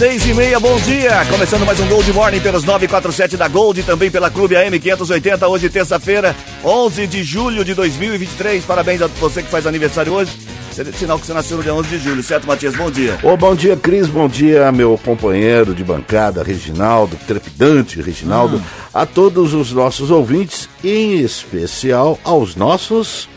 Seis e meia, bom dia! Começando mais um Gold Morning pelos 947 da Gold e também pela Clube AM 580, hoje terça-feira, 11 de julho de 2023. Parabéns a você que faz aniversário hoje. Sinal que você nasceu no dia 11 de julho, certo, Matias? Bom dia. Ô, bom dia, Cris. Bom dia, meu companheiro de bancada, Reginaldo, trepidante Reginaldo. Hum. A todos os nossos ouvintes, em especial aos nossos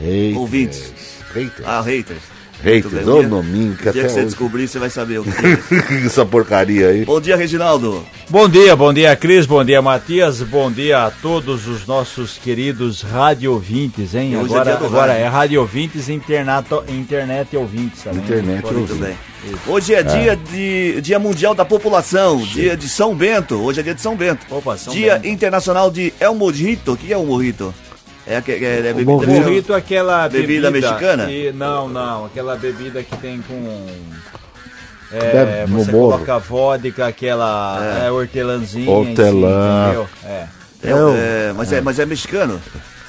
haters. Ouvintes. Haters. Ah, haters. Haters, ô O dia- nominho, que O dia até que você hoje- descobrir, você vai saber o que é. essa porcaria aí. Bom dia, Reginaldo. Bom dia, bom dia Cris, bom dia Matias, bom dia a todos os nossos queridos rádio ouvintes, hein? Hoje é Agora, dia do agora rádio. é rádio ouvintes e internet, internet ouvintes também. Internet Pode- Muito ouvintes. bem. Hoje é dia de Dia Mundial da População, dia de São Bento. Hoje é dia de São Bento. Opa, São dia Bento. Internacional de El Mojito. O que é o mojito? É, aque- é, é bebida, é aquela Bebida bebida, mexicana? que- não, não, aquela bebida que tem com é, no você bolo. coloca vodka, aquela é. hortelãzinha, Hortelã. em si, entendeu? É. É, é, mas, é, mas é mexicano?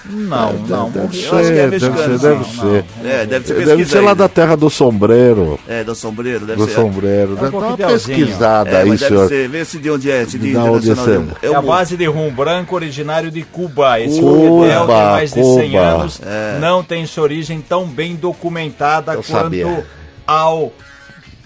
Não, não, Deve morrito. Eu acho que é ser, deve mexicano, ser, não, deve não. ser. É, deve ser Deve ser lá da terra do sombreiro. É, do sombreiro, deve Do ser. sombreiro. um Dá uma coquetelzinho. pesquisada É, aí, mas deve senhor. ser, vê se de onde é, se de Da onde É, É a base de rum branco originário de Cuba. Esse Cuba, coquetel tem mais de 100 Cuba. anos, É. não tem sua origem tão bem documentada Eu quanto sabia. ao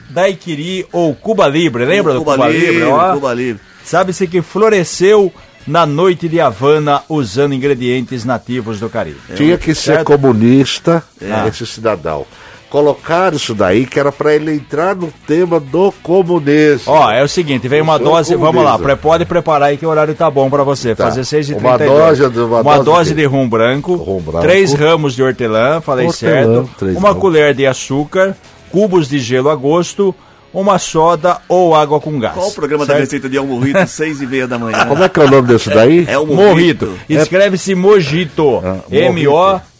daiquiri ou Cuba Libre. Lembra do Cuba, Cuba Livre, Libre? Cuba Livre. Sabe-se que floresceu na noite de Havana usando ingredientes nativos do Caribe. Tinha que ser Certo? comunista, É. esse cidadão. Colocaram isso daí que era para ele entrar no tema do comunismo. Ó, é o seguinte, vem uma dose, vamos lá, pode preparar aí que o horário tá bom pra você, Tá. fazer 6 e Uma 32 dose de- uma uma dose dose de- rum branco, Rum branco. três ramos de hortelã, falei Hortelã, certo, uma ramos. colher de açúcar, cubos de gelo a gosto, uma soda ou água com gás. Qual o programa da certo? receita de El Mojito, seis e meia da manhã? Como é que é o nome desse daí? É o Morrito. Mojito. Escreve-se Mojito. Ah,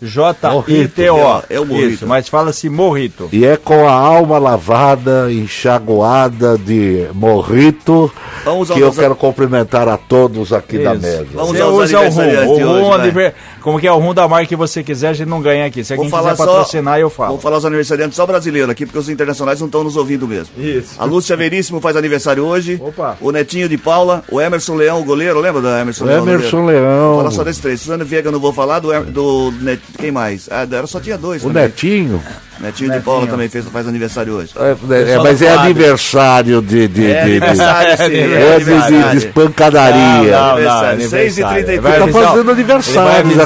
M-O-J-I-T-O. É o Mojito. Isso, mas fala-se Morrito. E é com a alma lavada, enxaguada de morrito, Vamos ao que eu nosso- quero cumprimentar a todos aqui da Isso. mesa. Vamos Você usa o rum. O rum, hoje, aniver- como que é o rum da marca que você quiser, a gente não ganha aqui. Se Vou alguém falar quiser só- patrocinar, eu falo. Vamos falar os aniversariantes só brasileiro aqui, porque os internacionais não estão nos ouvindo mesmo. Isso. A Lúcia Veríssimo faz aniversário hoje. Opa. O Netinho de Paula. O Emerson Leão, o goleiro. Lembra do Emerson O Leão? Emerson? Leão. Vou falar só desses três. Suzano Viega eu não vou falar. Do, do Net... Quem mais? Ah, era, só tinha dois O também. Netinho, Netinho, de Paula também fez, faz aniversário hoje. é, é, mas é aniversário de, de, É de- aniversário, sim. É é de- de, aniversário. espancadaria. Não, não, Aniversário, aniversário. 6h33. Vai Tá avisar- fazendo aniversário, da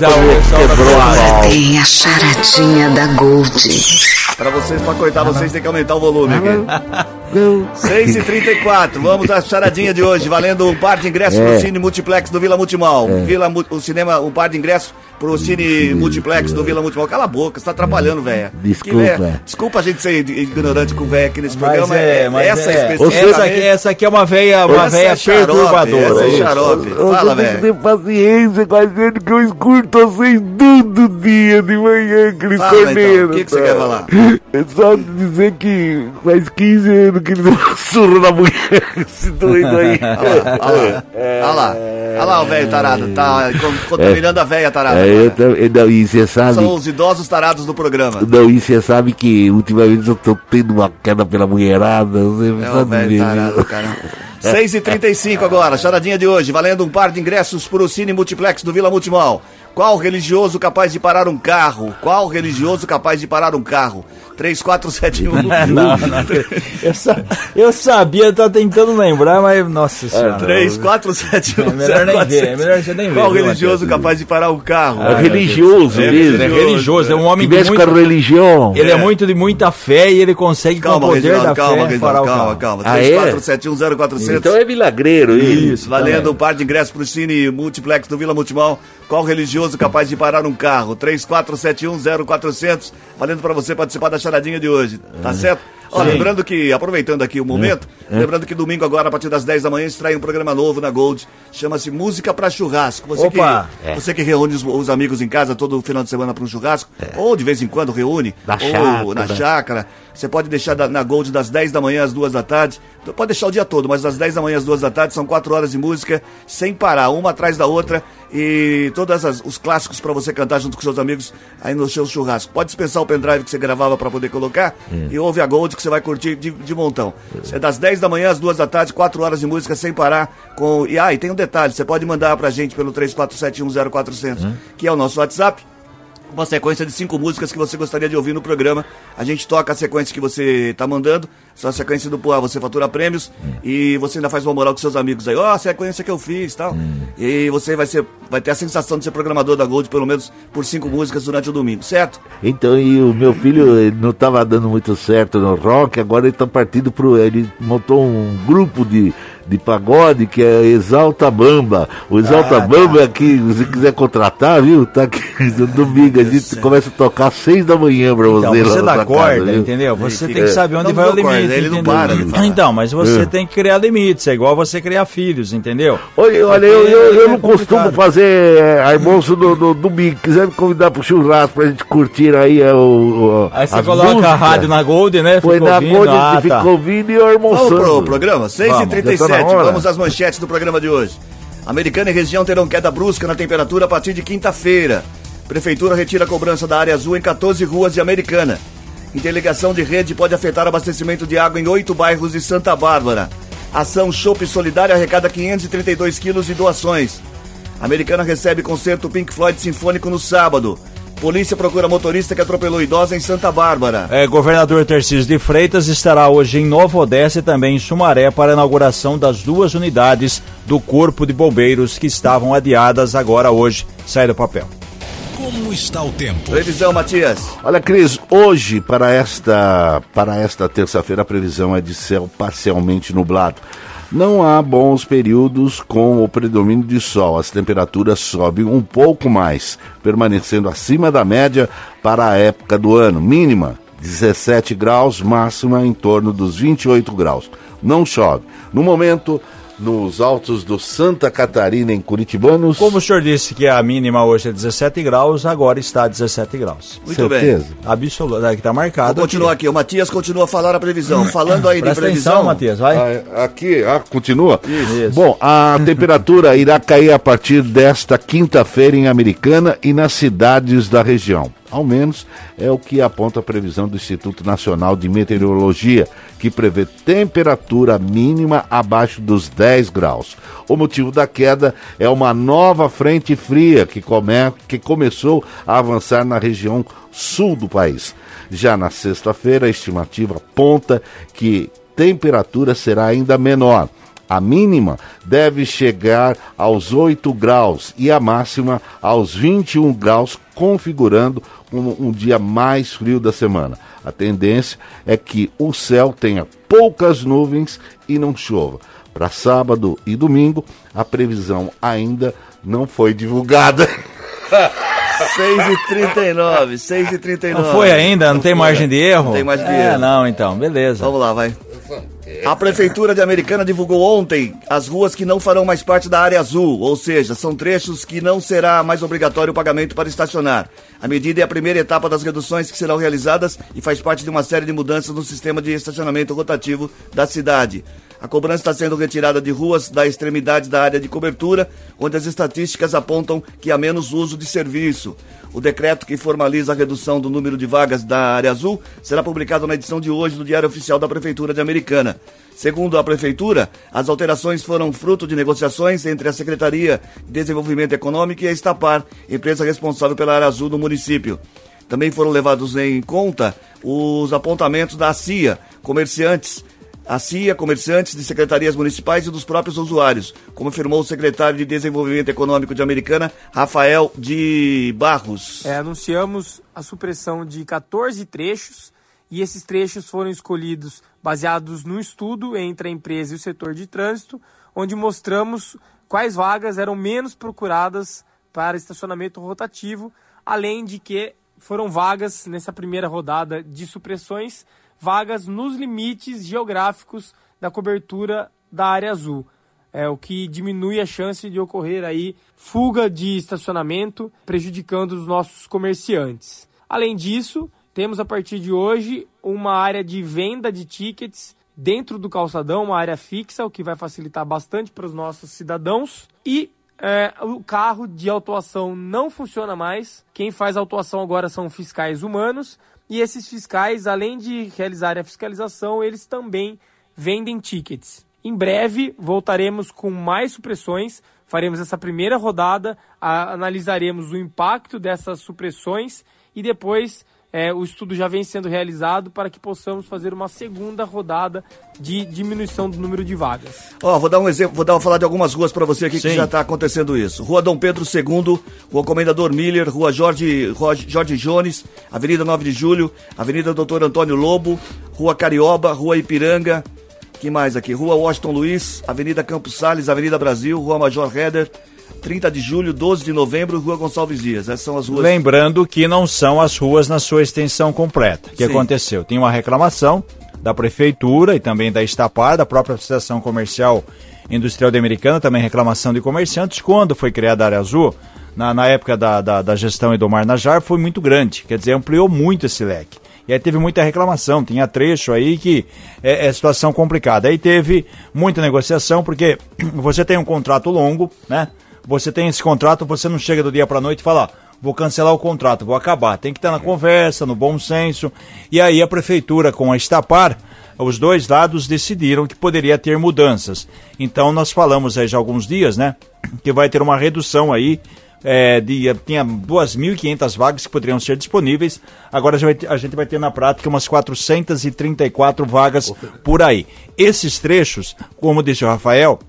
quebrou pau. Tem a charadinha da Gold. Pra vocês, pra cortar vocês, tem que aumentar o volume aqui. 6h34, vamos à charadinha de hoje, valendo um par de ingressos É. pro Cine Multiplex do Vila Multimal. Vila, Mu- o cinema, um par de ingressos pro Cine Multiplex do Vila Multimal. Cala a boca, você tá atrapalhando, velho. Desculpa. Que véia- Desculpa a gente ser ignorante com o velho aqui nesse Mas programa. é, mas essa é. especificamente- Essa aqui, essa aqui é uma veia, uma Essa veia é xarope, perturbadora. essa é xarope. Fala, velho. paciência com a gente que eu escuto vocês todo dia de manhã, Cris Fala, então, o que que você quer falar? É só dizer que faz 15 anos que ele deu um surro na mulher, esse doido aí. Olha lá, olha lá. Olha lá o velho tarado, tá con- contaminando a velha tarada. É, eu, também- não, e você sabe, São os idosos tarados do programa. não, e você sabe que ultimamente eu tô tendo uma queda pela mulherada, você É sabe velho tarado, cara. 6h35 agora, charadinha de hoje, valendo um par de ingressos para o Cine Multiplex do Vila Multimal. Qual religioso capaz de parar um carro? Qual religioso capaz de parar um carro? 3471. Não, não. Eu, sa- eu sabia, tá tentando lembrar, mas nossa senhora. 3471. É melhor nem ver, é melhor você nem ver. Qual religioso capaz de parar um carro? É religioso É mesmo. É religioso, é um Que homem de mexe com a muito, religião. ele é muito de muita fé e ele consegue com o Calma, poder da calma, fé parar Reginaldo, o calma, carro. calma. Ah, é? 34710400. Então é milagreiro ele. Isso, Valendo também. um par de ingressos para o Cine Multiplex do Vila Multimal. Qual religioso capaz de parar um carro? 34710400. Valendo para você participar da charadinha de hoje. Tá certo? Ó, lembrando que, aproveitando aqui o momento, lembrando que domingo agora, a partir das 10 da manhã, estreia um programa novo na Gold, chama-se Música pra Churrasco. Você Opa! que, você que reúne os, os amigos em casa todo final de semana para um churrasco, ou de vez em quando reúne, Na ou chácara. na chácara, você pode deixar da- na Gold das 10 da manhã às 2 da tarde, Então, pode deixar o dia todo, mas das 10 da manhã às 2 da tarde são 4 horas de música, sem parar, uma atrás da outra, e todos os clássicos para você cantar junto com seus amigos aí no seu churrasco. Pode dispensar o pendrive que você gravava para poder colocar e ouve a Gold que você vai curtir de, de montão. É das 10 da manhã às 2 da tarde, 4 horas de música sem parar. Com... E ah, e tem um detalhe, você pode mandar pra gente pelo 34710400, que é o nosso WhatsApp uma sequência de cinco músicas que você gostaria de ouvir no programa. A gente toca a sequência que você tá mandando, só a sequência do Poá, você fatura prêmios e você ainda faz uma moral com seus amigos aí, ó, a sequência que eu fiz tal. E você vai ser, vai ter a sensação de ser programador da Gold pelo menos por cinco músicas durante o domingo, certo? Então, e o meu filho não estava dando muito certo no rock, agora ele tá partindo pro. Ele montou um grupo de, de pagode que é Exalta Bamba. O Exalta Bamba é que, se quiser contratar, viu? Tá aqui no domingo. A gente começa a tocar às seis da manhã pra você. Então, você dá corda, casa, entendeu? Você Ele tem que fica- saber onde Não vai o dou corda, limite. ele não para de falar. Então, mas você É. tem que criar limites, é igual você criar filhos, entendeu? Olha, olha eu, eu, eu não É costumo fazer é, almoço no, no domingo. Quiser me convidar pro churrasco pra gente curtir aí é, o, o- Aí você coloca a músicas, rádio na Gold, né? Foi na ouvindo, Gold, ah, a tá. fica ouvindo e Vamos almoçando. pro programa, 6h37, hora. vamos às manchetes do programa de hoje. Americana e região terão queda brusca na temperatura a partir de quinta-feira. Prefeitura retira a cobrança da área azul em 14 ruas de Americana. Interligação de rede pode afetar abastecimento de água em oito bairros de Santa Bárbara. Ação Chopp Solidária arrecada 532 quilos de doações. Americana recebe concerto Pink Floyd Sinfônico no sábado. Polícia procura motorista que atropelou idosa em Santa Bárbara. É, governador Tarcísio de Freitas estará hoje em Nova Odessa e também em Sumaré para a inauguração das duas unidades do Corpo de Bombeiros que estavam adiadas agora hoje. Sai do papel. Como está o tempo? Previsão, Matias. Olha, Cris, hoje para esta para esta terça-feira a previsão é de céu parcialmente nublado. Não há bons períodos com o predomínio de sol. As temperaturas sobem um pouco mais, permanecendo acima da média para a época do ano. Mínima 17 graus, máxima em torno dos 28 graus. Não chove. No momento, nos altos do Santa Catarina, em Curitibanos. Como o senhor disse que a mínima hoje é 17 graus, agora está 17 graus. Muito certeza? bem. Absoluto, é que está marcado. Vou continuar aqui. O Matias continua a falar a previsão. Falando aí de Presta previsão. atenção, Matias, vai. Ah, aqui, ah, continua? Isso. Bom, a temperatura irá cair a partir desta quinta-feira em Americana e nas cidades da região. Ao menos é o que aponta a previsão do Instituto Nacional de Meteorologia, que prevê temperatura mínima abaixo dos 10 graus. O motivo da queda é uma nova frente fria que, come, que começou a avançar na região sul do país. Já na sexta-feira, a estimativa aponta que temperatura será ainda menor. A mínima deve chegar aos 8 graus e a máxima aos 21 graus, configurando um, um dia mais frio da semana. A tendência é que o céu tenha poucas nuvens e não chova. Para sábado e domingo, a previsão ainda não foi divulgada. 6h39, 6h39. Não foi ainda? Não, tem foi. margem de erro? Não tem margem de é, erro. não, então, beleza. Vamos lá, vai. A Prefeitura de Americana divulgou ontem as ruas que não farão mais parte da área azul, ou seja, são trechos que não será mais obrigatório o pagamento para estacionar. A medida é a primeira etapa das reduções que serão realizadas e faz parte de uma série de mudanças no sistema de estacionamento rotativo da cidade. A cobrança está sendo retirada de ruas da extremidade da área de cobertura, onde as estatísticas apontam que há menos uso de serviço. O decreto que formaliza a redução do número de vagas da área azul será publicado na edição de hoje do Diário Oficial da Prefeitura de Americana. Segundo a Prefeitura, as alterações foram fruto de negociações entre a Secretaria de Desenvolvimento Econômico e a Estapar, empresa responsável pela área azul do município. Também foram levados em conta os apontamentos da CIA, comerciantes, a CIA, comerciantes de secretarias municipais e dos próprios usuários, como afirmou o secretário de Desenvolvimento Econômico de Americana, Rafael de Barros. É, anunciamos a supressão de 14 trechos e esses trechos foram escolhidos baseados no estudo entre a empresa e o setor de trânsito, onde mostramos quais vagas eram menos procuradas para estacionamento rotativo, além de que foram vagas nessa primeira rodada de supressões, vagas nos limites geográficos da cobertura da área azul. É, o que diminui a chance de ocorrer aí fuga de estacionamento, prejudicando os nossos comerciantes. Além disso, temos a partir de hoje uma área de venda de tickets dentro do calçadão, uma área fixa, o que vai facilitar bastante para os nossos cidadãos. E é, o carro de autuação não funciona mais. Quem faz autuação agora são fiscais humanos. E esses fiscais, além de realizarem a fiscalização, eles também vendem tickets. Em breve voltaremos com mais supressões, faremos essa primeira rodada, analisaremos o impacto dessas supressões e depois é, o estudo já vem sendo realizado para que possamos fazer uma segunda rodada de diminuição do número de vagas. Ó, vou dar um exemplo, vou dar, vou falar de algumas ruas para você aqui Sim. que já está acontecendo isso. Rua Dom Pedro II, Rua Comendador Miller, Rua Jorge, Rua Jorge Jones, Avenida 9 de Julho, Avenida Doutor Antônio Lobo, Rua Carioba, Rua Ipiranga, que mais aqui? Rua Washington Luiz, Avenida Campos Sales, Avenida Brasil, Rua Major Heder, 30 de julho, 12 de novembro, Rua Gonçalves Dias. Essas são as ruas. Lembrando que não são as ruas na sua extensão completa. O que Sim. aconteceu? Tem uma reclamação da prefeitura e também da Estapar, da própria Associação Comercial Industrial de Americana, também reclamação de comerciantes. Quando foi criada a área azul, na, na época da, da, da gestão Edomar Najar, foi muito grande. Quer dizer, ampliou muito esse leque. E aí teve muita reclamação, tinha trecho aí que é, é situação complicada. Aí teve muita negociação, porque você tem um contrato longo, né? Você tem esse contrato, você não chega do dia para noite e fala, ó, vou cancelar o contrato, vou acabar. Tem que estar na conversa, no bom senso. E aí a prefeitura com a Estapar, os dois lados decidiram que poderia ter mudanças. Então nós falamos aí já há alguns dias, né? Que vai ter uma redução aí é, de, tinha 2.500 vagas que poderiam ser disponíveis, agora vai a gente vai ter na prática umas 434 vagas por aí. Esses trechos, como disse o Rafael,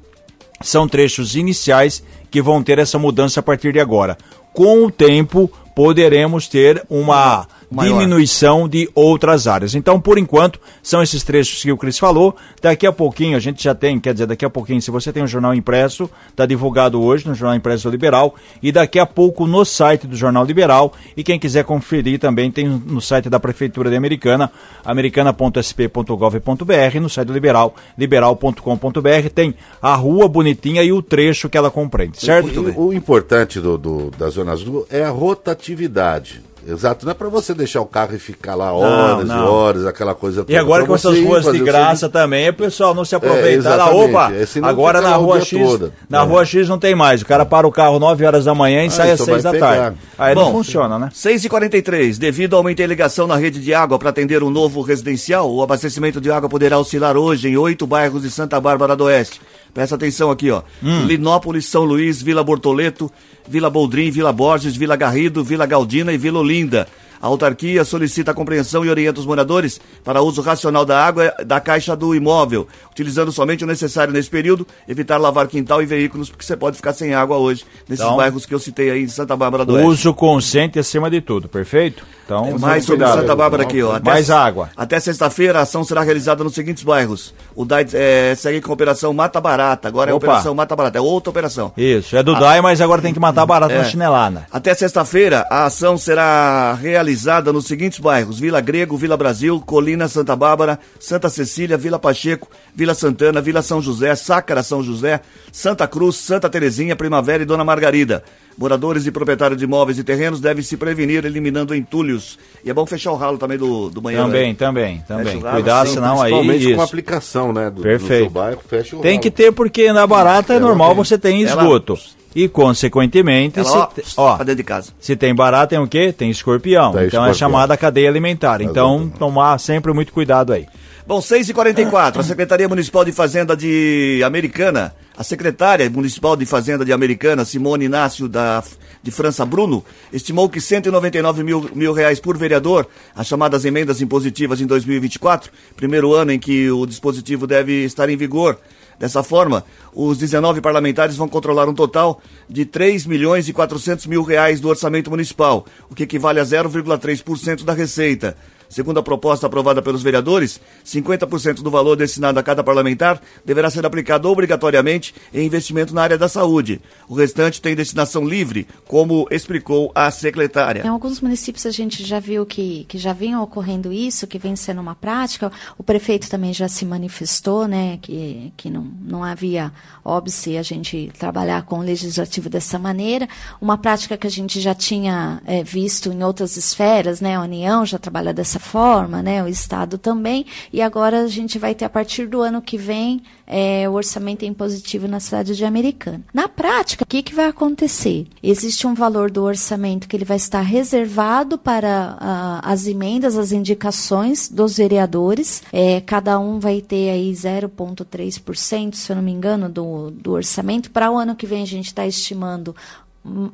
são trechos iniciais que vão ter essa mudança a partir de agora. Com o tempo, poderemos ter uma Maior. diminuição de outras áreas. Então, por enquanto, são esses trechos que o Cris falou. Daqui a pouquinho a gente já tem, quer dizer, daqui a pouquinho, se você tem um jornal impresso, está divulgado hoje no Jornal Impresso Liberal e daqui a pouco no site do Jornal Liberal. E quem quiser conferir também tem no site da Prefeitura de Americana, americana.sp.gov.br, no site do Liberal, liberal.com.br, tem a rua bonitinha e o trecho que ela compreende, certo? E o importante do, do- da Zona Azul é a rotatividade. Exato, não é para você deixar o carro e ficar lá horas e não. horas, aquela coisa toda. E agora Pra com essas ruas de graça seu- também, o pessoal não se aproveitar lá, exatamente. opa, É, agora na lá rua X, todo. na É. rua X não tem mais, o cara para o carro 9 horas da manhã e sai às só 6 da vai tarde. pegar. Aí não Bom, funciona, né? 6h43. Devido ao aumento em ligação na rede de água para atender um novo residencial, o abastecimento de água poderá oscilar hoje em oito bairros de Santa Bárbara do Oeste. Presta atenção aqui, ó. Linópolis, São Luís, Vila Bortoleto, Vila Boldrin, Vila Borges, Vila Garrido, Vila Galdina e Vila Olinda. A autarquia solicita a compreensão e orienta os moradores para uso racional da água da caixa do imóvel, utilizando somente o necessário nesse período, evitar lavar quintal e veículos, porque você pode ficar sem água hoje nesses Então, bairros que eu citei aí em Santa Bárbara do Oeste. Uso consciente acima de tudo, perfeito? Então, vamos mais sobre. Santa Bárbara aqui, ó. Até- Mais água. Até sexta-feira, a ação será realizada nos seguintes bairros. O DAI é, segue com a Operação Mata Barata. Agora é a. Operação Mata Barata. É outra operação. Isso, é do DAI, mas agora tem que matar barato É. na chinelada. Até sexta-feira, a ação será realizada nos seguintes bairros: Vila Grego, Vila Brasil, Colina, Santa Bárbara, Santa Cecília, Vila Pacheco, Vila Santana, Vila São José, Sácara São José, Santa Cruz, Santa Terezinha, Primavera e Dona Margarida. Moradores e proprietários de imóveis e terrenos devem se prevenir eliminando entulhos. E é bom fechar o ralo também do, do banheiro. Também, aí. também, também. Ralo, Cuidar, sim, senão aí. Principalmente com a aplicação, né? Do, Perfeito. do seu bairro, fecha o Tem ralo. que ter, porque na barata é Ela normal tem. você tem Ela- esgoto. E, consequentemente, Ela, se ó, pra dentro de casa. se tem barata, tem o quê? Tem escorpião. Tem então é escorpião. chamada cadeia alimentar. Então, tomar sempre muito cuidado aí. Bom, 6h44, a Secretaria Municipal de Fazenda de Americana, a secretária municipal de Fazenda de Americana, Simone Inácio da, de França Bruno, estimou que 199 mil, mil reais por vereador, as chamadas emendas impositivas em 2024, primeiro ano em que o dispositivo deve estar em vigor. Dessa forma, os 19 parlamentares vão controlar um total de 3 milhões e 400 mil reais do orçamento municipal, o que equivale a 0,3% da receita. Segundo a proposta aprovada pelos vereadores, 50% do valor destinado a cada parlamentar deverá ser aplicado obrigatoriamente em investimento na área da saúde. O restante tem destinação livre, como explicou a secretária. Em alguns municípios a gente já viu que, que já vinha ocorrendo isso, que vem sendo uma prática. O prefeito também já se manifestou, né, que, que não, não havia óbice a gente trabalhar com o legislativo dessa maneira. Uma prática que a gente já tinha é, visto em outras esferas, né, a União já trabalha dessa forma, né, o Estado também, e agora a gente vai ter a partir do ano que vem é, o orçamento em positivo na cidade de Americana. Na prática, o que, que vai acontecer? Existe um valor do orçamento que ele vai estar reservado para uh, as emendas, as indicações dos vereadores. É, cada um vai ter aí 0,3%, se eu não me engano, do, do orçamento. Para o ano que vem, a gente está estimando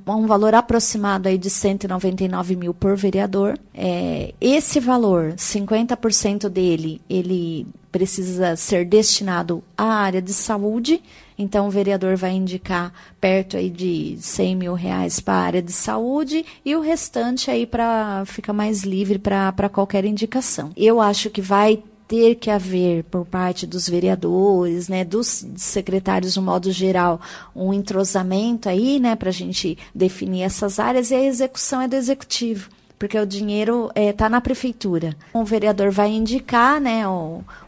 um valor aproximado aí de 199 mil por vereador. É, esse valor, 50% dele, ele precisa ser destinado à área de saúde. Então, o vereador vai indicar perto aí de 100 mil reais para a área de saúde e o restante aí para ficar mais livre para qualquer indicação. Eu acho que vai ter que haver por parte dos vereadores, né, dos secretários no modo geral, um entrosamento aí, né, para a gente definir essas áreas e a execução é do executivo porque o dinheiro está eh, é, na prefeitura. O vereador vai indicar né,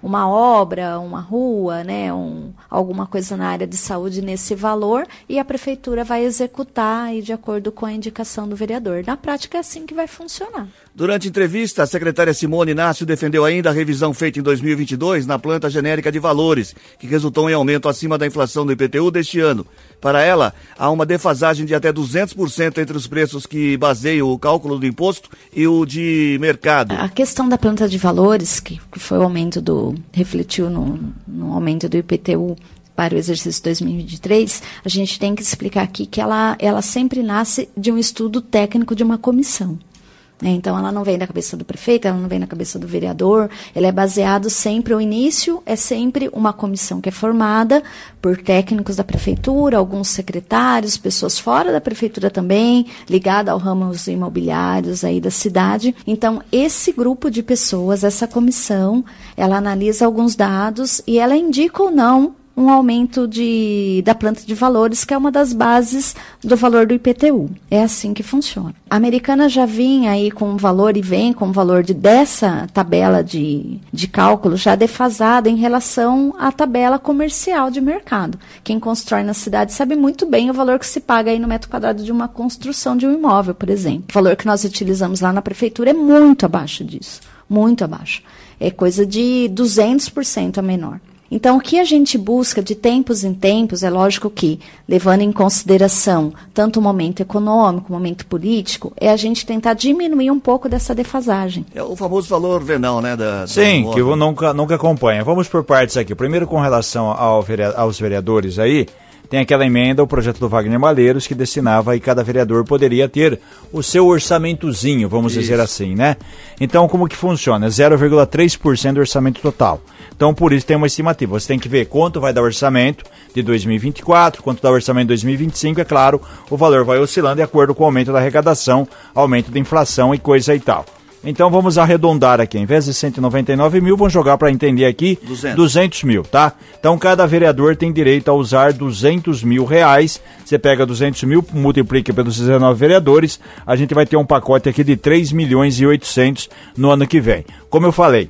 uma obra, uma rua, né, um, alguma coisa na área de saúde nesse valor e a prefeitura vai executar aí, de acordo com a indicação do vereador. Na prática é assim que vai funcionar. Durante entrevista, a secretária Simone Inácio defendeu ainda a revisão feita em 2022 na planta genérica de valores, que resultou em aumento acima da inflação do IPTU deste ano. Para ela, há uma defasagem de até 200% entre os preços que baseiam o cálculo do imposto e o de mercado. A questão da planta de valores, que foi o aumento do. refletiu no, no aumento do IPTU para o exercício 2023, a gente tem que explicar aqui que ela, ela sempre nasce de um estudo técnico de uma comissão. Né? Então, ela não vem da cabeça do prefeito, ela não vem da cabeça do vereador, ela é baseado sempre, o início é sempre uma comissão que é formada por técnicos da prefeitura, alguns secretários, pessoas fora da prefeitura também, ligada ao ramos imobiliários aí da cidade. Então, esse grupo de pessoas, essa comissão, ela analisa alguns dados e ela indica ou não um aumento de, da planta de valores, que é uma das bases do valor do IPTU. É assim que funciona. A americana já vinha aí com um valor e vem com um valor de, dessa tabela de, de cálculo já defasada em relação à tabela comercial de mercado. Quem constrói na cidade sabe muito bem o valor que se paga aí no metro quadrado de uma construção de um imóvel, por exemplo. O valor que nós utilizamos lá na prefeitura é muito abaixo disso. Muito abaixo. É coisa de 200% a menor. Então, o que a gente busca de tempos em tempos, é lógico que, levando em consideração tanto o momento econômico, o momento político, é a gente tentar diminuir um pouco dessa defasagem. É o famoso valor venal, né? Da, Sim, que eu nunca, nunca acompanha. Vamos por partes aqui. Primeiro, com relação ao, aos vereadores aí, tem aquela emenda, o projeto do Wagner Malheiros, que destinava e cada vereador poderia ter o seu orçamentozinho, vamos Isso. dizer assim, né? Então, como que funciona? 0,3% do orçamento total. Então, por isso tem uma estimativa. Você tem que ver quanto vai dar o orçamento de 2024, quanto dá o orçamento de 2025, é claro, o valor vai oscilando de acordo com o aumento da arrecadação, aumento da inflação e coisa e tal. Então vamos arredondar aqui. Em vez de 199 mil, vamos jogar para entender aqui 200. 200 mil, tá? Então cada vereador tem direito a usar 200 mil reais. Você pega 200 mil, multiplica pelos 19 vereadores, a gente vai ter um pacote aqui de 3 milhões e 800 no ano que vem. Como eu falei,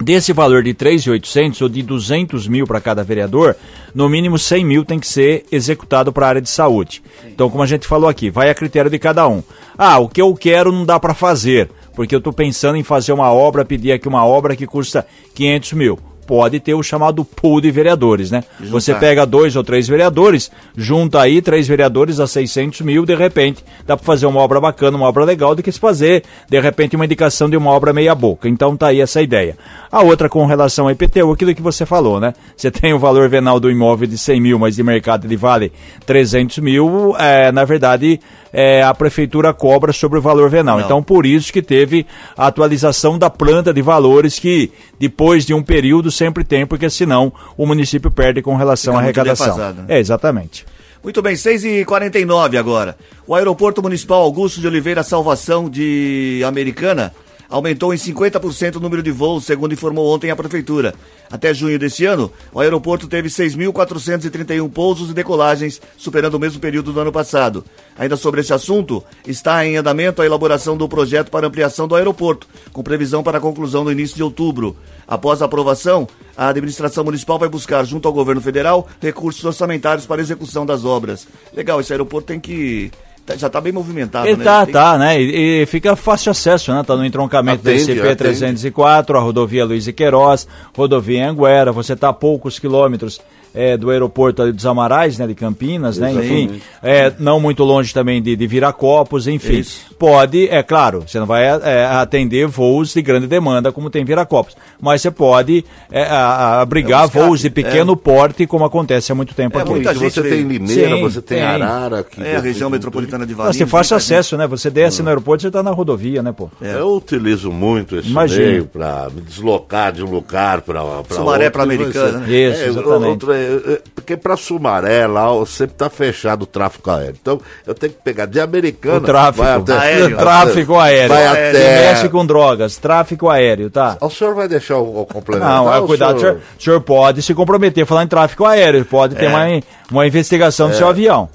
Desse valor de 3.800 ou de 200 mil para cada vereador, no mínimo 100 mil tem que ser executado para a área de saúde. Então, como a gente falou aqui, vai a critério de cada um. Ah, o que eu quero não dá para fazer porque eu estou pensando em fazer uma obra, pedir aqui uma obra que custa 500 mil pode ter o chamado pool de vereadores, né? Juntar. Você pega dois ou três vereadores, junta aí três vereadores a 600 mil, de repente dá para fazer uma obra bacana, uma obra legal, do que se fazer, de repente, uma indicação de uma obra meia boca. Então tá aí essa ideia. A outra com relação ao IPTU, aquilo que você falou, né? Você tem o valor venal do imóvel de 100 mil, mas de mercado ele vale 300 mil, é, na verdade é, a prefeitura cobra sobre o valor venal. Não. Então, por isso que teve a atualização da planta de valores que depois de um período sempre tem, porque senão o município perde com relação Fica à arrecadação. Né? É, exatamente. Muito bem, 6h49 agora. O Aeroporto Municipal Augusto de Oliveira Salvação de Americana aumentou em 50% o número de voos, segundo informou ontem a Prefeitura. Até junho deste ano, o aeroporto teve 6.431 pousos e decolagens, superando o mesmo período do ano passado. Ainda sobre esse assunto, está em andamento a elaboração do projeto para ampliação do aeroporto, com previsão para conclusão no início de outubro. Após a aprovação, a administração municipal vai buscar, junto ao governo federal, recursos orçamentários para execução das obras. Legal, esse aeroporto tem que já está bem movimentado, Ele né? tá, Tem- tá, né? E, e fica fácil acesso, né? Tá no entroncamento Atende, da SCP-304, a rodovia Luiz e Queiroz, rodovia Anguera, você tá a poucos quilômetros é, do aeroporto ali dos Amarais, né? De Campinas, né? Enfim, é, não muito longe também de, de Viracopos, enfim. Isso. Pode, é claro, você não vai é, atender voos de grande demanda como tem Viracopos, mas você pode é, a- abrigar É um voos de pequeno porte, como acontece há muito tempo É, aqui. muita gente você tem Limeira, Sim, você tem, tem. Arara. Que É, a região metropolitana de Valinhos. Você fácil gente. acesso, né? Você desce no aeroporto, você tá na rodovia, né, pô? Eu utilizo muito esse Imagino. meio para me deslocar de um lugar para Sumaré outro. pra Americana, Você- né? Isso, é, exatamente. outro, é, é, porque para Sumaré lá sempre tá fechado o tráfego aéreo. Então eu tenho que pegar de Americana. O tráfico. até, Aéreo. Tráfico aéreo. Vai até. mexe com drogas, tráfico aéreo, tá? O senhor vai deixar o, o complementar? Não, é, cuidado, o senhor, o senhor pode se comprometer, falar em tráfico aéreo, pode É. ter uma, uma investigação do seu avião.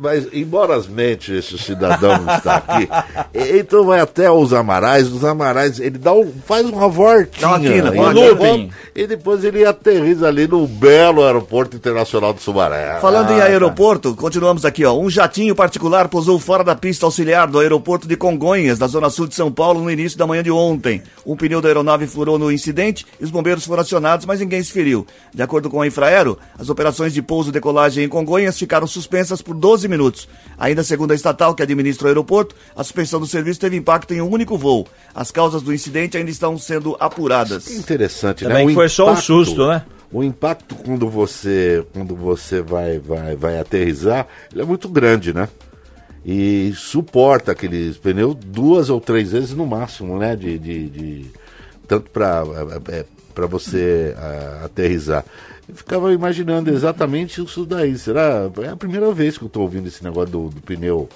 Mas, embora as mentes esse cidadão não está aqui, então vai até os Amarais, os Amarais, ele dá um, faz uma voltinha. Dá uma quina, e uma looping. volta- E depois ele aterriza ali no belo aeroporto internacional do Sumaré. Falando Ah, em aeroporto, continuamos aqui, ó. Um jatinho particular pousou fora da pista auxiliar do aeroporto de Congonhas, na zona sul de São Paulo, no início da manhã de ontem. Um pneu da aeronave furou no incidente e os bombeiros foram acionados, mas ninguém se feriu. De acordo com a Infraero, as operações de pouso e decolagem em Congonhas ficaram suspensas por 12 minutos. Ainda segundo a estatal que administra o aeroporto, a suspensão do serviço teve impacto em um único voo. As causas do incidente ainda estão sendo apuradas. Interessante, Também né? O foi só um impacto- susto, né? O impacto quando você quando você vai vai vai aterrizar, ele é muito grande, né? E suporta aqueles pneus duas ou três vezes no máximo, né? De, de, de- tanto para para você ah, aterrizar. Eu ficava imaginando exatamente isso daí. Será? É a primeira vez que eu estou ouvindo esse negócio do, do pneu.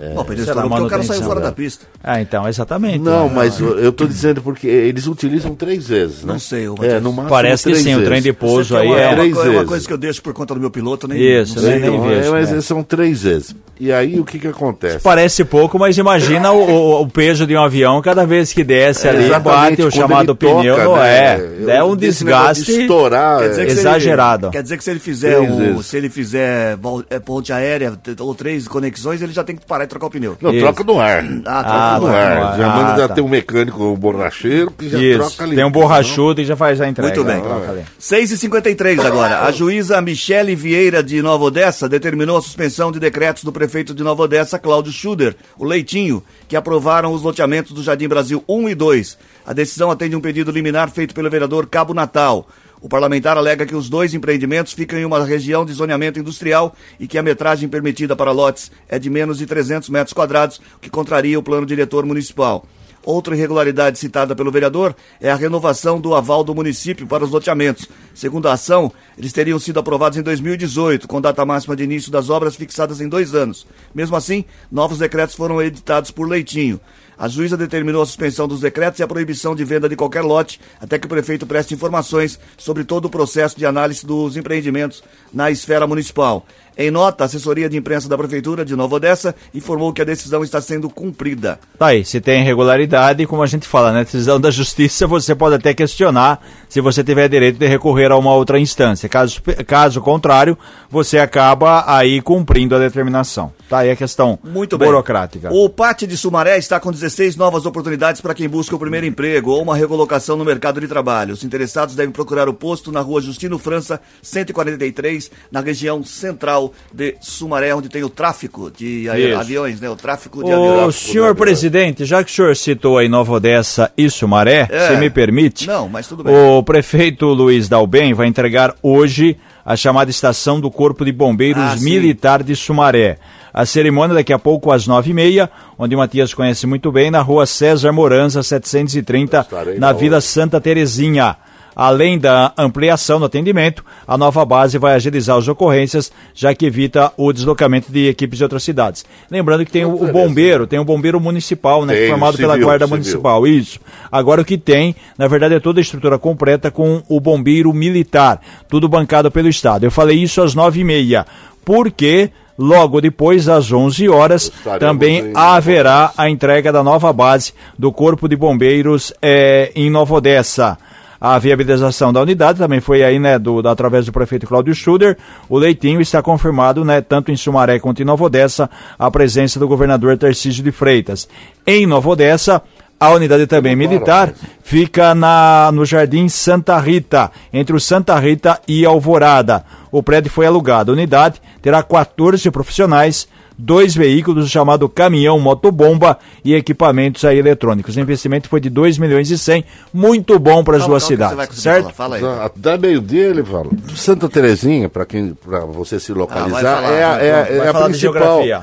É, Bom, estourou porque o cara saiu fora né? da pista. Ah, então, exatamente. Não, né? mas eu tô dizendo porque eles utilizam três vezes, né? Não sei, é, no máximo Parece que três sim, o trem de vezes. pouso aí uma, é... uma, Três coisa- uma vezes. coisa que eu deixo por conta do meu piloto, nem Isso, não sei. né? Nem Então, vejo, é, mas né? são três vezes. E aí o que que acontece? Parece pouco, mas imagina o, o- o peso de um avião cada vez que desce ali, Exatamente, bate o chamado toca, pneu, não né? é? É um Desse negócio de desgaste. estourar. Quer dizer é, que se ele- Exagerado. quer dizer que se ele fizer o, vezes. se ele fizer é, ponte aérea ou três conexões, ele já tem que parar e trocar o pneu. Não, Isso. troca no ar. Ah, troca Ah, no vai, ar. vai. Já Ah, manda já tá. tem um mecânico um borracheiro que já Isso, troca ali. tem um borrachudo e já faz a entrega. Muito bem. Ali. 6h53 agora. A juíza Michele Vieira de Nova Odessa determinou a suspensão de decretos do prefeito de Nova Odessa, Cláudio Schuder, o Leitinho, que aprovaram os loteamentos do Jardim Brasil 1 e 2. A decisão atende um pedido liminar feito pelo vereador Cabo Natal. O parlamentar alega que os dois empreendimentos ficam em uma região de zoneamento industrial e que a metragem permitida para lotes é de menos de 300 metros quadrados, o que contraria o plano diretor municipal. Outra irregularidade citada pelo vereador é a renovação do aval do município para os loteamentos. Segundo a ação, eles teriam sido aprovados em 2018, com data máxima de início das obras fixadas em dois anos. Mesmo assim, novos decretos foram editados por Leitinho. A juíza determinou a suspensão dos decretos e a proibição de venda de qualquer lote, até que o prefeito preste informações sobre todo o processo de análise dos empreendimentos na esfera municipal. Em nota, a assessoria de imprensa da Prefeitura de Nova Odessa informou que a decisão está sendo cumprida. Tá aí, se tem irregularidade, como a gente fala, né? Decisão da justiça, você pode até questionar se você tiver direito de recorrer a uma outra instância. Caso, caso contrário, você acaba aí cumprindo a determinação. Tá aí a questão Muito bem. burocrática. O Pátio de Sumaré está com 16 novas oportunidades para quem busca o primeiro emprego ou uma recolocação no mercado de trabalho. Os interessados devem procurar o posto na rua Justino França, 143, na região central de Sumaré, onde tem o tráfico de Isso. aviões, né? O tráfico de aviões. senhor presidente, já que o senhor citou aí Nova Odessa e Sumaré, É. se me permite, Não, mas tudo bem. o prefeito Luiz Dalben vai entregar hoje a chamada estação do Corpo de Bombeiros Ah, sim. Militar de Sumaré. A cerimônia daqui a pouco às nove e meia, onde o Matias conhece muito bem, na rua César Moranza, 730, Estarei na na Vila hora. Santa Terezinha. Além da ampliação do atendimento, a nova base vai agilizar as ocorrências, já que evita o deslocamento de equipes de outras cidades. Lembrando que tem o, o bombeiro, tem o bombeiro municipal, né, Tem, formado civil, pela Guarda civil. Municipal, isso. Agora o que tem, na verdade, é toda a estrutura completa com o bombeiro militar, tudo bancado pelo Estado. Eu falei isso às nove e meia, porque logo depois, às 11 horas, também haverá a entrega da nova base do Corpo de Bombeiros eh, em Nova Odessa. A viabilização da unidade também foi aí, né, do, através do prefeito Cláudio Schuder. O Leitinho está confirmado, né, tanto em Sumaré quanto em Nova Odessa, a presença do governador Tarcísio de Freitas. Em Nova Odessa, a unidade também militar fica na, no Jardim Santa Rita, entre o Santa Rita e Alvorada. O prédio foi alugado. A unidade terá 14 profissionais, dois veículos, chamado caminhão motobomba e equipamentos aí eletrônicos. O investimento foi de 2 milhões e 100, muito bom para as duas cidades, certo? falar. Fala aí. Até meio-dia ele fala. Santa Terezinha, para quem, para você se Ah, vai localizar, falar, é, é, é Vai a de principal. geografia.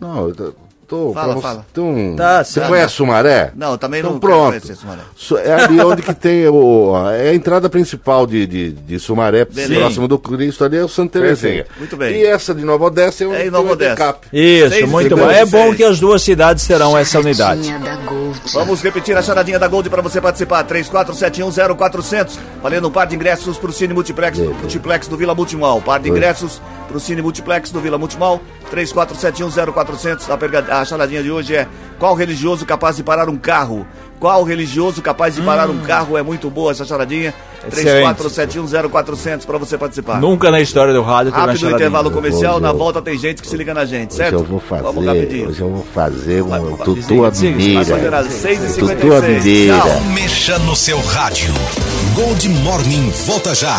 Não, eu tô-. Fala, você- fala. Então, Tá, você certo. conhece Sumaré? Não, eu também então, não pronto. conhecer Sumaré. Su- É ali onde que tem o, é a entrada principal de, de, de Sumaré, Beleza. próximo do Cristo, ali é o Santa Terezinha. Muito bem. E essa de Nova Odessa é onde É em Nova o Odessa. Isso, Seis muito bom. É bom que as duas cidades terão essa unidade. Charadinha da Gold. Vamos repetir a charadinha da Gold para você participar. 34710400. Valendo um par de ingressos para o Cine Multiplex, Multiplex do Vila Multimol. Par de ingressos para o Cine Multiplex do Vila Multimol. 34710400. A, perga- a charadinha de hoje é: qual religioso capaz de parar um carro? Qual religioso capaz de parar um carro? É muito boa essa charadinha. Excelente. 34710400 para você participar. Nunca na história do rádio teve Rápido intervalo comercial. Hoje Na eu- volta tem gente que se liga na gente, Hoje certo? eu vou fazer, Vamos rapidinho. hoje eu vou fazer um vai, tutu à mineira. vai fazer nada. 6 Tutu à 56. mineira. Tchau. Mexa no seu rádio. Gold Morning volta já.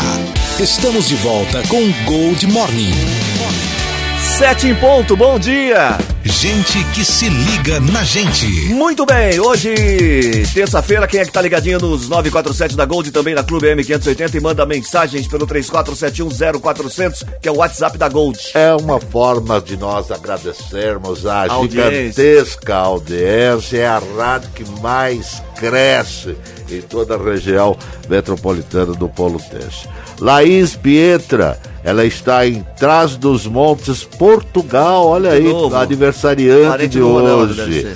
Estamos de volta com Gold Morning. 7 em ponto, bom dia! Gente que se liga na gente. Muito bem, hoje, terça-feira, quem é que tá ligadinho nos 947 da Gold, também na Clube M580 e manda mensagens pelo 34710400, que é o WhatsApp da Gold. É uma forma de nós agradecermos a Audiência. gigantesca audiência, é a rádio que mais cresce em toda a região metropolitana do Polo Teste. Laís Pietra, ela está em Trás dos Montes, Portugal, olha aí, aniversariante Parente de Ronaldo, hoje.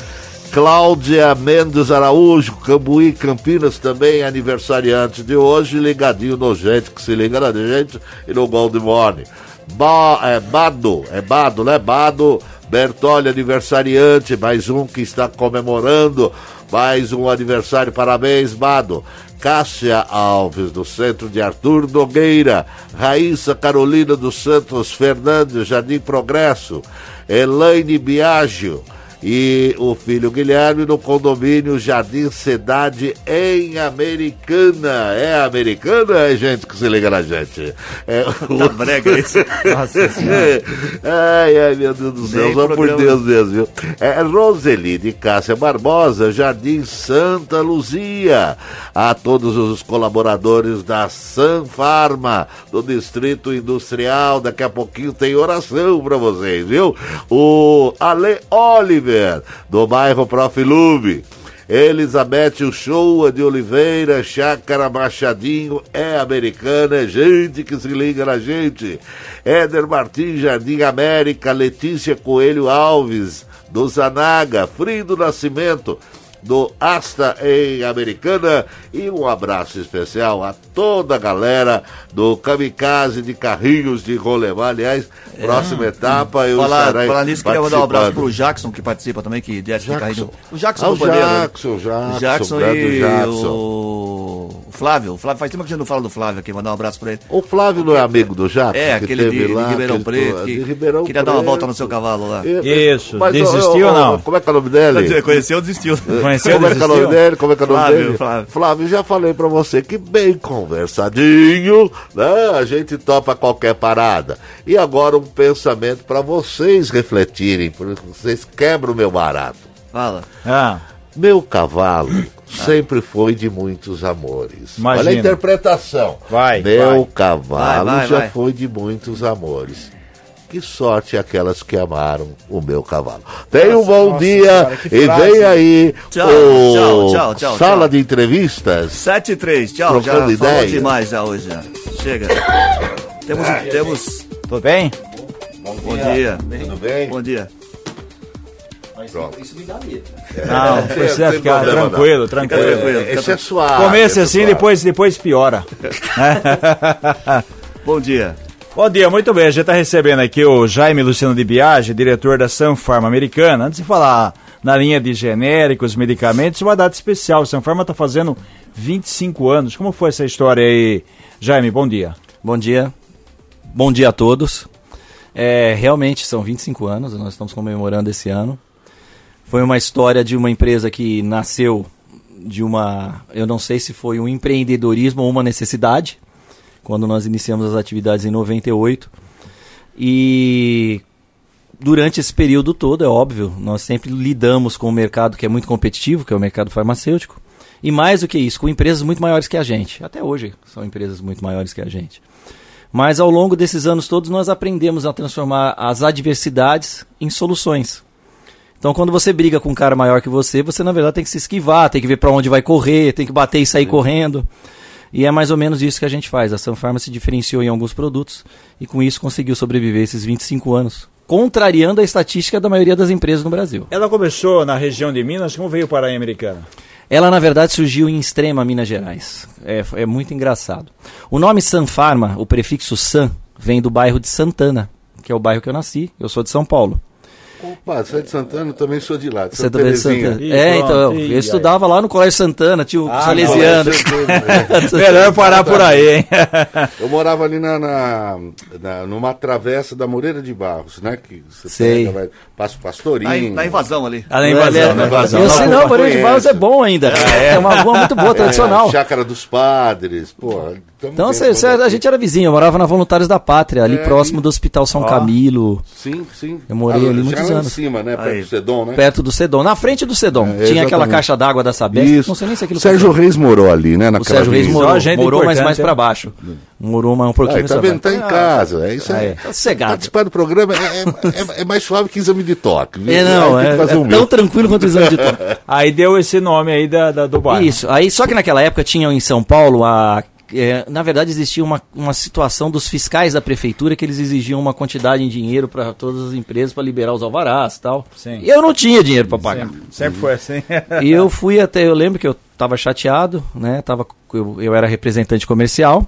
Cláudia Mendes Araújo, Cambuí, Campinas, também aniversariante de hoje, ligadinho no gente que se liga na gente e no Gold Morning. Ba, é Bado, é Bado, né? Bado, Bertolli, aniversariante, mais um que está comemorando, mais um aniversário, parabéns, Bado. Cássia Alves, do Centro de Arthur Nogueira, Raíssa Carolina dos Santos Fernandes, Jardim Progresso, Elaine Biagio, e o filho Guilherme no condomínio Jardim Cidade em Americana. É americana, é gente que se liga na gente. É Tá brega isso. Nossa Senhora. ai, ai, meu Deus do céu, Nem só por. Deus mesmo, viu? É Roseli de Cássia Barbosa, Jardim Santa Luzia. A todos os colaboradores da San Farma, do Distrito Industrial. Daqui a pouquinho tem oração pra vocês, viu? O Ale Oliver, do bairro Profilube. Elizabeth Uchoa de Oliveira, Chácara Machadinho, é americana, é gente que se liga na gente. Éder Martins, Jardim América, Letícia Coelho Alves, do Zanaga, Frido Nascimento, do Asta em Americana e um abraço especial a toda a galera do Kamikaze de Carrinhos de Rolemar. Aliás, próxima etapa eu Falar, estarei falar nisso, queria mandar um abraço pro Jackson, que participa também, que aí Jackson. do... O Jackson Ah, do o Bandeira. né? Jackson, Jackson, O Jackson grande e Jackson. o... Flávio. O Flávio, faz tempo que a gente não fala do Flávio aqui, mandar um abraço pra ele. O Flávio não é amigo do Jackson? É, que aquele de, teve de lá, Ribeirão aquele Preto, to- que de Ribeirão queria dar uma Preto. volta no seu cavalo lá. Isso, Mas, desistiu ou não? Como é que é o nome dele? Conheceu ou desistiu? Conheceu, Como é que é o nome dele? Como é que é o nome Flávio, dele? Flávio. já falei pra você que bem conversadinho, né? A gente topa qualquer parada. E agora um pensamento pra vocês refletirem, porque vocês quebram o meu barato. Fala. Ah, Meu cavalo sempre foi de muitos amores. Imagina. Olha a interpretação. Vai, Meu vai. cavalo Vai, vai, já vai. foi de muitos amores. Que sorte aquelas que amaram o meu cavalo. Tenha um bom nossa dia que e vem aí Tchau, o tchau, tchau, tchau, Sala tchau. de Entrevistas. 7 e 3, tchau, já Trocando falou ideia. demais já hoje. Já. Chega. Temos, temos. Tudo bem? Bom dia. Tudo bem? Bom dia. Não, precisa sem ficar problema, não. tranquilo, Fica tranquilo. tranquilo. fica Esse é suave. Começa é assim, suave. depois, depois piora. Bom dia. Bom dia, muito bem. A gente está recebendo aqui o Jaime Luciano de Biagi, diretor da Sunfarm Americana. Antes de falar na linha de genéricos, medicamentos, uma data especial. A Sunfarm está fazendo 25 anos. Como foi essa história aí, Jaime? Bom dia. Bom dia. Bom dia a todos. É, realmente são 25 anos, nós estamos comemorando esse ano. Foi uma história de uma empresa que nasceu de uma, eu não sei se foi um empreendedorismo ou uma necessidade, quando nós iniciamos as atividades em 98. E durante esse período todo, é óbvio, nós sempre lidamos com um mercado que é muito competitivo, que é o mercado farmacêutico. E mais do que isso, com empresas muito maiores que a gente. Até hoje são empresas muito maiores que a gente. Mas ao longo desses anos todos nós aprendemos a transformar as adversidades em soluções. Então quando você briga com um cara maior que você, você na verdade tem que se esquivar, tem que ver para onde vai correr, tem que bater e sair correndo. E é mais ou menos isso que a gente faz. A Sun Pharma se diferenciou em alguns produtos e com isso conseguiu sobreviver esses 25 anos, contrariando a estatística da maioria das empresas no Brasil. Ela começou na região de Minas, como veio para a Americana? Ela, na verdade, surgiu em Extrema, Minas Gerais. É, é muito engraçado. O nome San Pharma, o prefixo San, vem do bairro de Santana, que é o bairro que eu nasci. Eu sou de São Paulo. Opa, você é de Santana, eu também sou de lá. de Você também é de. Santana? Ih, É, pronto. então, Ih, eu estudava lá no Colégio Santana, tio Ah, Salesiano. Melhor parar por aí, hein? Eu morava ali na, na, na- numa travessa da Moreira de Barros, né? Que você Sei. pega, vai, passa o Pastorinho. Na, na invasão ali. Ah, na invasão, invasão, na invasão. Eu sei não, Moreira de. Barros é bom ainda. É, uma rua muito boa, tradicional. É, Chácara dos Padres, pô. Tamo Então, cê, cê- por a gente era vizinho, eu morava na Voluntários da Pátria, ali É, próximo e- do Hospital São Ó. Camilo, Sim, sim. Eu morei ali já muitos lá anos. em cima, né? Perto Aí. do Sedom, né? perto do Sedom, na frente do Sedom. É, Tinha aquela caixa d'água da Sabesp, Isso. não sei nem se aquilo Sérgio Reis morou ali, né? O Naquela Sérgio Reis morou, gente morou mas mais pra baixo. Morou mais um pouquinho Aí, tá vendo? Tá em casa. É isso aí. É, tá sossegado. Participar do programa é, é- é- é mais suave que exame de toque. viu? É, não, é, é o tão tranquilo quanto o exame de toque. Aí deu esse nome aí da, da- do bairro. Isso, aí só que naquela época tinha em São Paulo a. é, na verdade, existia uma, uma situação dos fiscais da prefeitura que eles exigiam uma quantidade em dinheiro para todas as empresas para liberar os alvarás e tal. Sim. E eu não tinha dinheiro para pagar. Sempre, sempre foi assim. E eu fui até, eu lembro que eu tava chateado, né? Tava, eu, eu era representante comercial.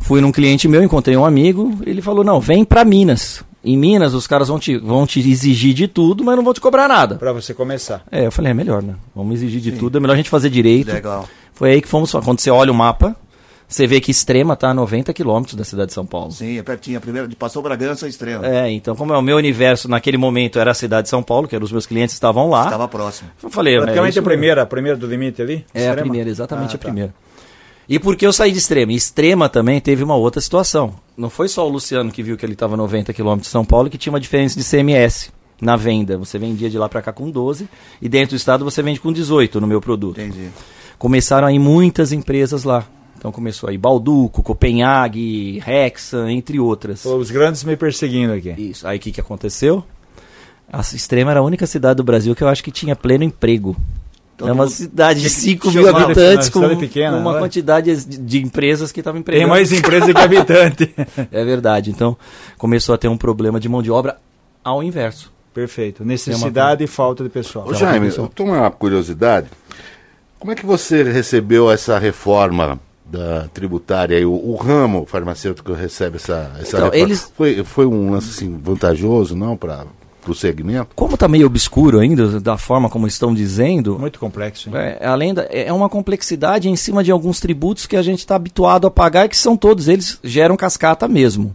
Fui num cliente meu, encontrei um amigo, ele falou: "Não, vem para Minas. Em Minas os caras vão te, vão te exigir de tudo, mas não vão te cobrar nada". pra você começar. É, eu falei: "É melhor, né? Vamos exigir de tudo, é melhor a gente fazer direito". Legal. Foi aí que fomos, quando você olha o mapa, você vê que Extrema tá a 90 quilômetros da cidade de São Paulo. Sim, é pertinho. A primeira de passou Bragança extremo. É, então como é o meu universo naquele momento era a cidade de São Paulo, que eram os meus clientes estavam lá. Estava próximo. Eu falei, é Praticamente isso a primeira, a primeira do limite ali? É a Extrema? primeira, exatamente Ah, a tá. primeira. E por que eu saí de Extrema? Extrema também teve uma outra situação. Não foi só o Luciano que viu que ele estava 90 km de São Paulo que tinha uma diferença de CMS na venda. Você vendia de lá para cá com 12 e dentro do estado você vende com 18 no meu produto. Entendi. Começaram a ir muitas empresas lá. Então começou aí Balduco, Copenhague, Rexa, entre outras. Os grandes me perseguindo aqui. Isso. Aí o que, que aconteceu? A Extrema era a única cidade do Brasil que eu acho que tinha pleno emprego. Todo é uma mundo cidade de tinha que 5 mil chamar- habitantes uma com pequena, uma né? quantidade de, de empresas que estavam Tem empregando. mais empresa que habitante. É verdade. Então começou a ter um problema de mão de obra ao inverso. Perfeito. Necessidade e falta de pessoal. Ô, Jaime, eu tenho uma curiosidade. Como é que você recebeu essa reforma da tributária e o, o ramo farmacêutico recebe essa, essa Então, reforma? eles- Foi, foi um lance assim, vantajoso, não, para o segmento? Como está meio obscuro ainda, da forma como estão dizendo, Muito complexo. hein? É, além da, é uma complexidade em cima de alguns tributos que a gente está habituado a pagar, que são todos eles geram cascata mesmo.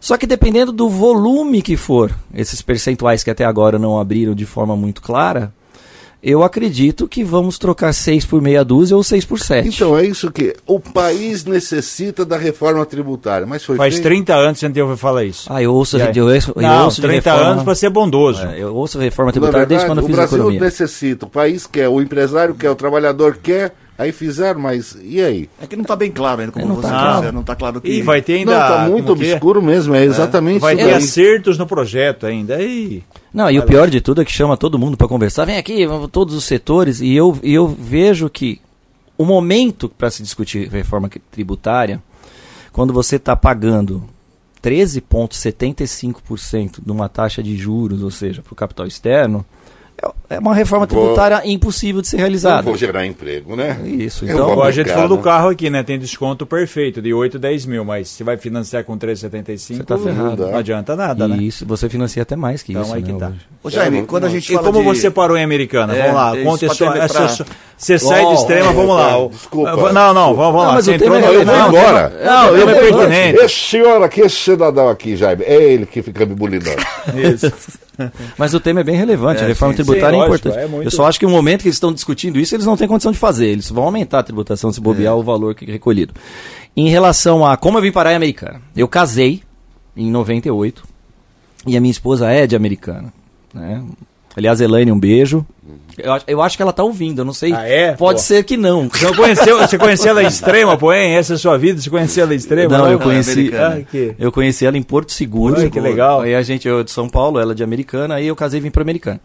Só que dependendo do volume que for, esses percentuais que até agora não abriram de forma muito clara, eu acredito que vamos trocar 6 por meia dúzia ou 6 por 7. Então, é isso que o país necessita da reforma tributária, mas foi Faz feito. 30 anos que a gente ouve falar isso. ah, eu ouço, E aí? eu, ouço- eu Não, ouço de 30 reforma, anos para ser bondoso. é, eu ouço reforma Na tributária verdade, desde quando eu o fiz Brasil economia. necessita, o país quer, o empresário quer, o trabalhador quer a Aí fizeram, mas e aí? É que não está bem claro ainda, como Não você tá. disse, não está claro que... E vai ter ainda. não, tá muito que é? obscuro mesmo, é exatamente Vai isso ter acertos no projeto ainda. E... Não, e o pior de tudo é que chama todo mundo para conversar. Vem aqui, todos os setores. E eu, e eu vejo que o momento para se discutir reforma que- tributária, quando você está pagando 13,75% de uma taxa de juros, ou seja, para o capital externo, é- é uma reforma Vou- tributária impossível de ser Não realizada. vou gerar emprego, né? Isso, Eu então. vou Ó, a gente aplicar, falou do né? carro aqui, né? Tem desconto perfeito de 8, 10 mil, mas se vai financiar com 3,75, Você tá ferrado. não adianta nada, né? E isso, você financia até mais que Então isso. aí que né, tá. hoje. Ô, Jaime, É, quando a gente E fala como de... você parou em Americana? É, vamos lá, isso, conta a pra sua- pra- Você você sai de extrema, vamos lá. desculpa, Não, não, vamos, vamos Não, lá. mas Você entrou é no- Eu vou Não, embora. Não, eu eu vou é embora. pertinente. Esse senhor aqui, esse cidadão aqui, Jaime, é ele que fica me bulinando. Isso. Mas o tema é bem relevante, É, a reforma sim, tributária sim, é lógico, importante. é muito- Eu só acho que no momento que eles estão discutindo isso, eles não têm condição de fazer. Eles vão aumentar a tributação se bobear o valor que é recolhido. Em relação a como eu vim parar em Americana, eu casei em 98 e a minha esposa é de Americana. Né? Aliás, Elaine, um beijo. Eu, acho- eu acho que ela tá ouvindo, eu não sei. Ah, é? Pode Pô. ser que não. Você não conheceu, você conheceu ela extrema, porém? Essa é a sua vida? Você conheceu ela extrema? Não, eu é conheci. Ah, que- eu conheci ela em Porto Seguro. Ai, que legal. Aí a gente, eu de São Paulo, ela de Americana, aí eu casei e vim para Americana.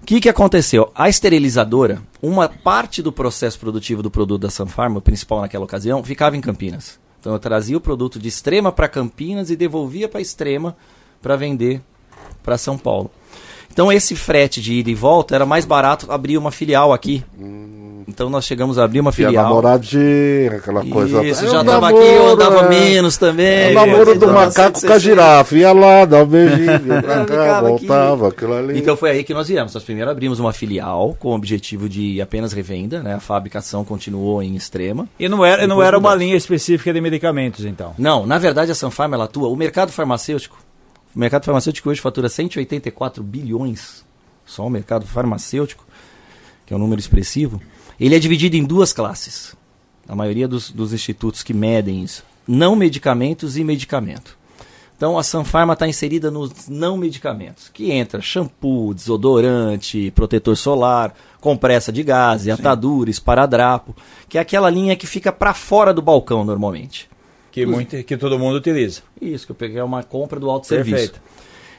O que, que aconteceu? A esterilizadora, uma parte do processo produtivo do produto da Sunfarm, o principal naquela ocasião, ficava em Campinas. Então eu trazia o produto de Extrema para Campinas e devolvia para Extrema para vender para São Paulo. Então esse frete de ida e volta era mais barato abrir uma filial aqui. Então nós chegamos a abrir uma E a filial. namoradinha, aquela coisa. Isso, É já o tava namoro, aqui, eu andava é. menos também. É o namoro do Então, macaco com a 160. girafa. Ia lá, dá um beijinho, pra cá, Ficava aqui. voltava, aquilo ali. Então foi aí que nós viemos. Nós primeiro abrimos uma filial com o objetivo de apenas revenda, né? A fabricação continuou em extrema. E não era, não era uma linha específica de medicamentos, então. Não, na verdade a Sunfarm ela atua. O mercado farmacêutico, o mercado farmacêutico hoje fatura 184 bilhões. Só o mercado farmacêutico, que é um número expressivo. Ele é dividido em duas classes. A maioria dos, dos institutos que medem isso. Não medicamentos e medicamento. Então a Sanfarma está inserida nos não medicamentos, que entra shampoo, desodorante, protetor solar, compressa de gás, atadura, esparadrapo, que é aquela linha que fica para fora do balcão normalmente. Que, muito, que todo mundo utiliza. Isso, que eu peguei uma compra do autosserviço. Perfeito.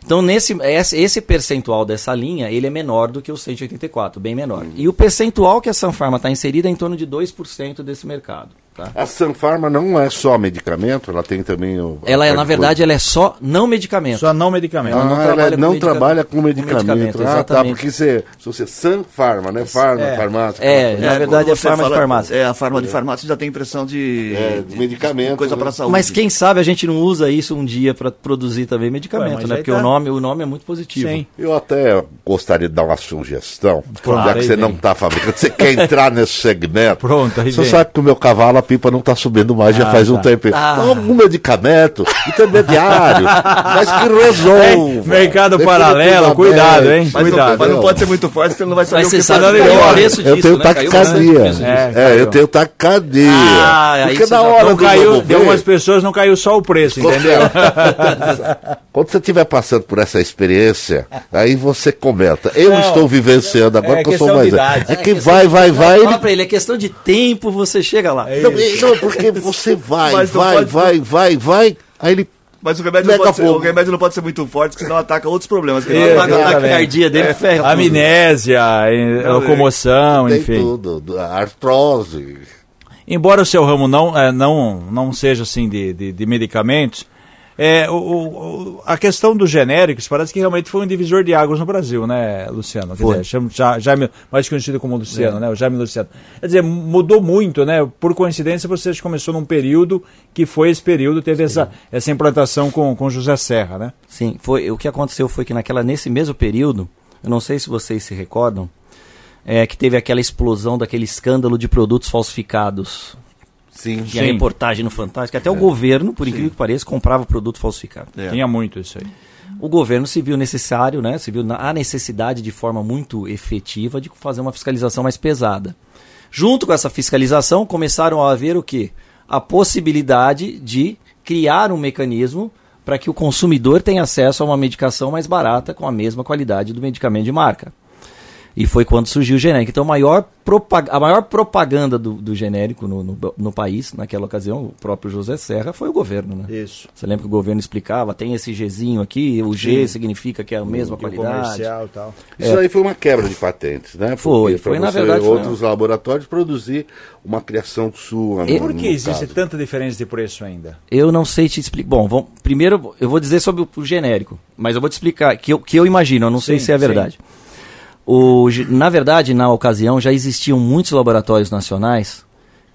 Então, nesse, esse, percentual dessa linha, ele é menor do que o 184, bem menor. E o percentual que a Sanfarma está inserida é em torno de 2% desse mercado. Tá? A Sanfarma não é só medicamento, ela tem também o. Ela é, na verdade, ela é só não medicamento. Só não medicamento. Ah, não ela trabalha com não medicamento. trabalha com Com medicamento. medicamento, ah, tá. exatamente. Porque você, se você Sanfarma, né? Farma, É. farmácia. É, aquela na verdade é farma de fala- farmácia. É, a farma de farmácia já tem impressão de, É, de medicamento, coisa né? para saúde. Mas quem sabe a gente não usa isso um dia para produzir também medicamento, Ué, né? Porque tá. o, nome, o nome é muito positivo. Sim. Eu até gostaria de dar uma sugestão, Pronto, já que você vem. não está fabricando, você quer entrar nesse segmento. Pronto, aí Você vem. sabe que o meu cavalo, pipa não está subindo mais, já Ah, faz um tá. tempo. Ah. Então, algum medicamento intermediário, mas que resolva. É, mercado Depois paralelo, do cuidado, hein? Mas, Cuidado. não, mas não pode ser muito forte, porque não vai saber Mas o você que sabe fazer. Eu disso, tenho né? Taquicardia. É, É, eu tenho taquicardia. Ah, Porque na já- hora Não caiu, de algumas pessoas não caiu só o preço, entendeu? Quando você estiver passando por essa experiência, aí você comenta. Eu Não, estou vivenciando agora é que eu sou mais idade. É que vai, vai, vai. Fala ele- pra ele, é questão de tempo, você chega lá. Não, não, porque você vai, vai, vai, vai, vai. Aí ele. Mas o remédio, não Mega pode ser, o remédio não pode ser muito forte, porque senão ataca outros problemas. Que A ataca- exatamente. taquicardia dele ferra tudo. Amnésia, locomoção, Tem enfim. tudo. do- Artrose. Embora o seu ramo não, eh, não, não seja assim de, de, de medicamentos, é, o, o- a questão dos genéricos parece que realmente foi um divisor de águas no Brasil, né, Luciano? Quer Foi. dizer, já, Jaime, mais conhecido como Luciano, né? O Jaime Luciano. Quer dizer, mudou muito, né? Por coincidência, você começou num período que foi esse período, teve essa, essa implantação com, com José Serra, né? Sim, foi, o que aconteceu foi que naquela, nesse mesmo período, eu não sei se vocês se recordam, é, que teve aquela explosão daquele escândalo de produtos falsificados. Sim. Tinha Sim. reportagem no Fantástico, até o governo, por incrível que pareça, comprava produto falsificado. É. Tinha muito isso aí. O governo se viu necessário, né, se viu na, a necessidade de forma muito efetiva de fazer uma fiscalização mais pesada. Junto com essa fiscalização, começaram a haver o quê? A possibilidade de criar um mecanismo para que o consumidor tenha acesso a uma medicação mais barata com a mesma qualidade do medicamento de marca. E foi quando surgiu o genérico. Então, a maior, propag a maior propaganda do, do genérico no, no, no, país, naquela ocasião, o próprio José Serra, foi o governo, né? Isso. Você lembra que o governo explicava, tem esse Gzinho aqui, o G Sim. significa que é a mesma qualidade. comercial tal. Isso é. aí foi uma quebra de patentes, né? Porque foi, foi na verdade. Outros foi. laboratórios produzir uma criação sua. E por que existe caso. tanta diferença de preço ainda? Eu não sei te explicar. Bom, vamos, primeiro eu vou dizer sobre o, o, genérico, mas eu vou te explicar que eu, que eu imagino, eu não sim, sei se é verdade. Sim. O, na verdade, na ocasião, já existiam muitos laboratórios nacionais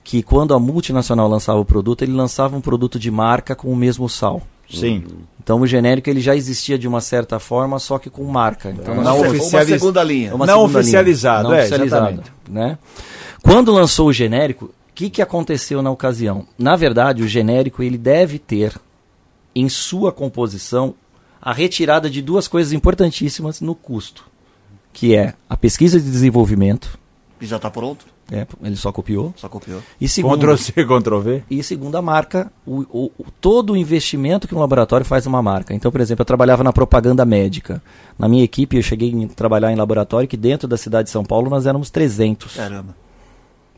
que, quando a multinacional lançava o produto, ele lançava um produto de marca com o mesmo sal. Sim. Então o genérico ele já existia de uma certa forma, só que com marca. Então, não, não oficializ... Uma segunda linha. Uma não segunda oficializado, linha. Não é, oficializado, né? Quando lançou o genérico, o que, que aconteceu na ocasião? Na verdade, o genérico ele deve ter em sua composição a retirada de duas coisas importantíssimas no custo que é a pesquisa de desenvolvimento. E já está pronto? É, ele só copiou. Só copiou. E segundo, Ctrl C, Ctrl V. E segundo a marca, o, o, o, todo o investimento que um laboratório faz uma marca. Então, por exemplo, eu trabalhava na propaganda médica. Na minha equipe, eu cheguei a trabalhar em laboratório que dentro da cidade de São Paulo nós éramos 300. Caramba.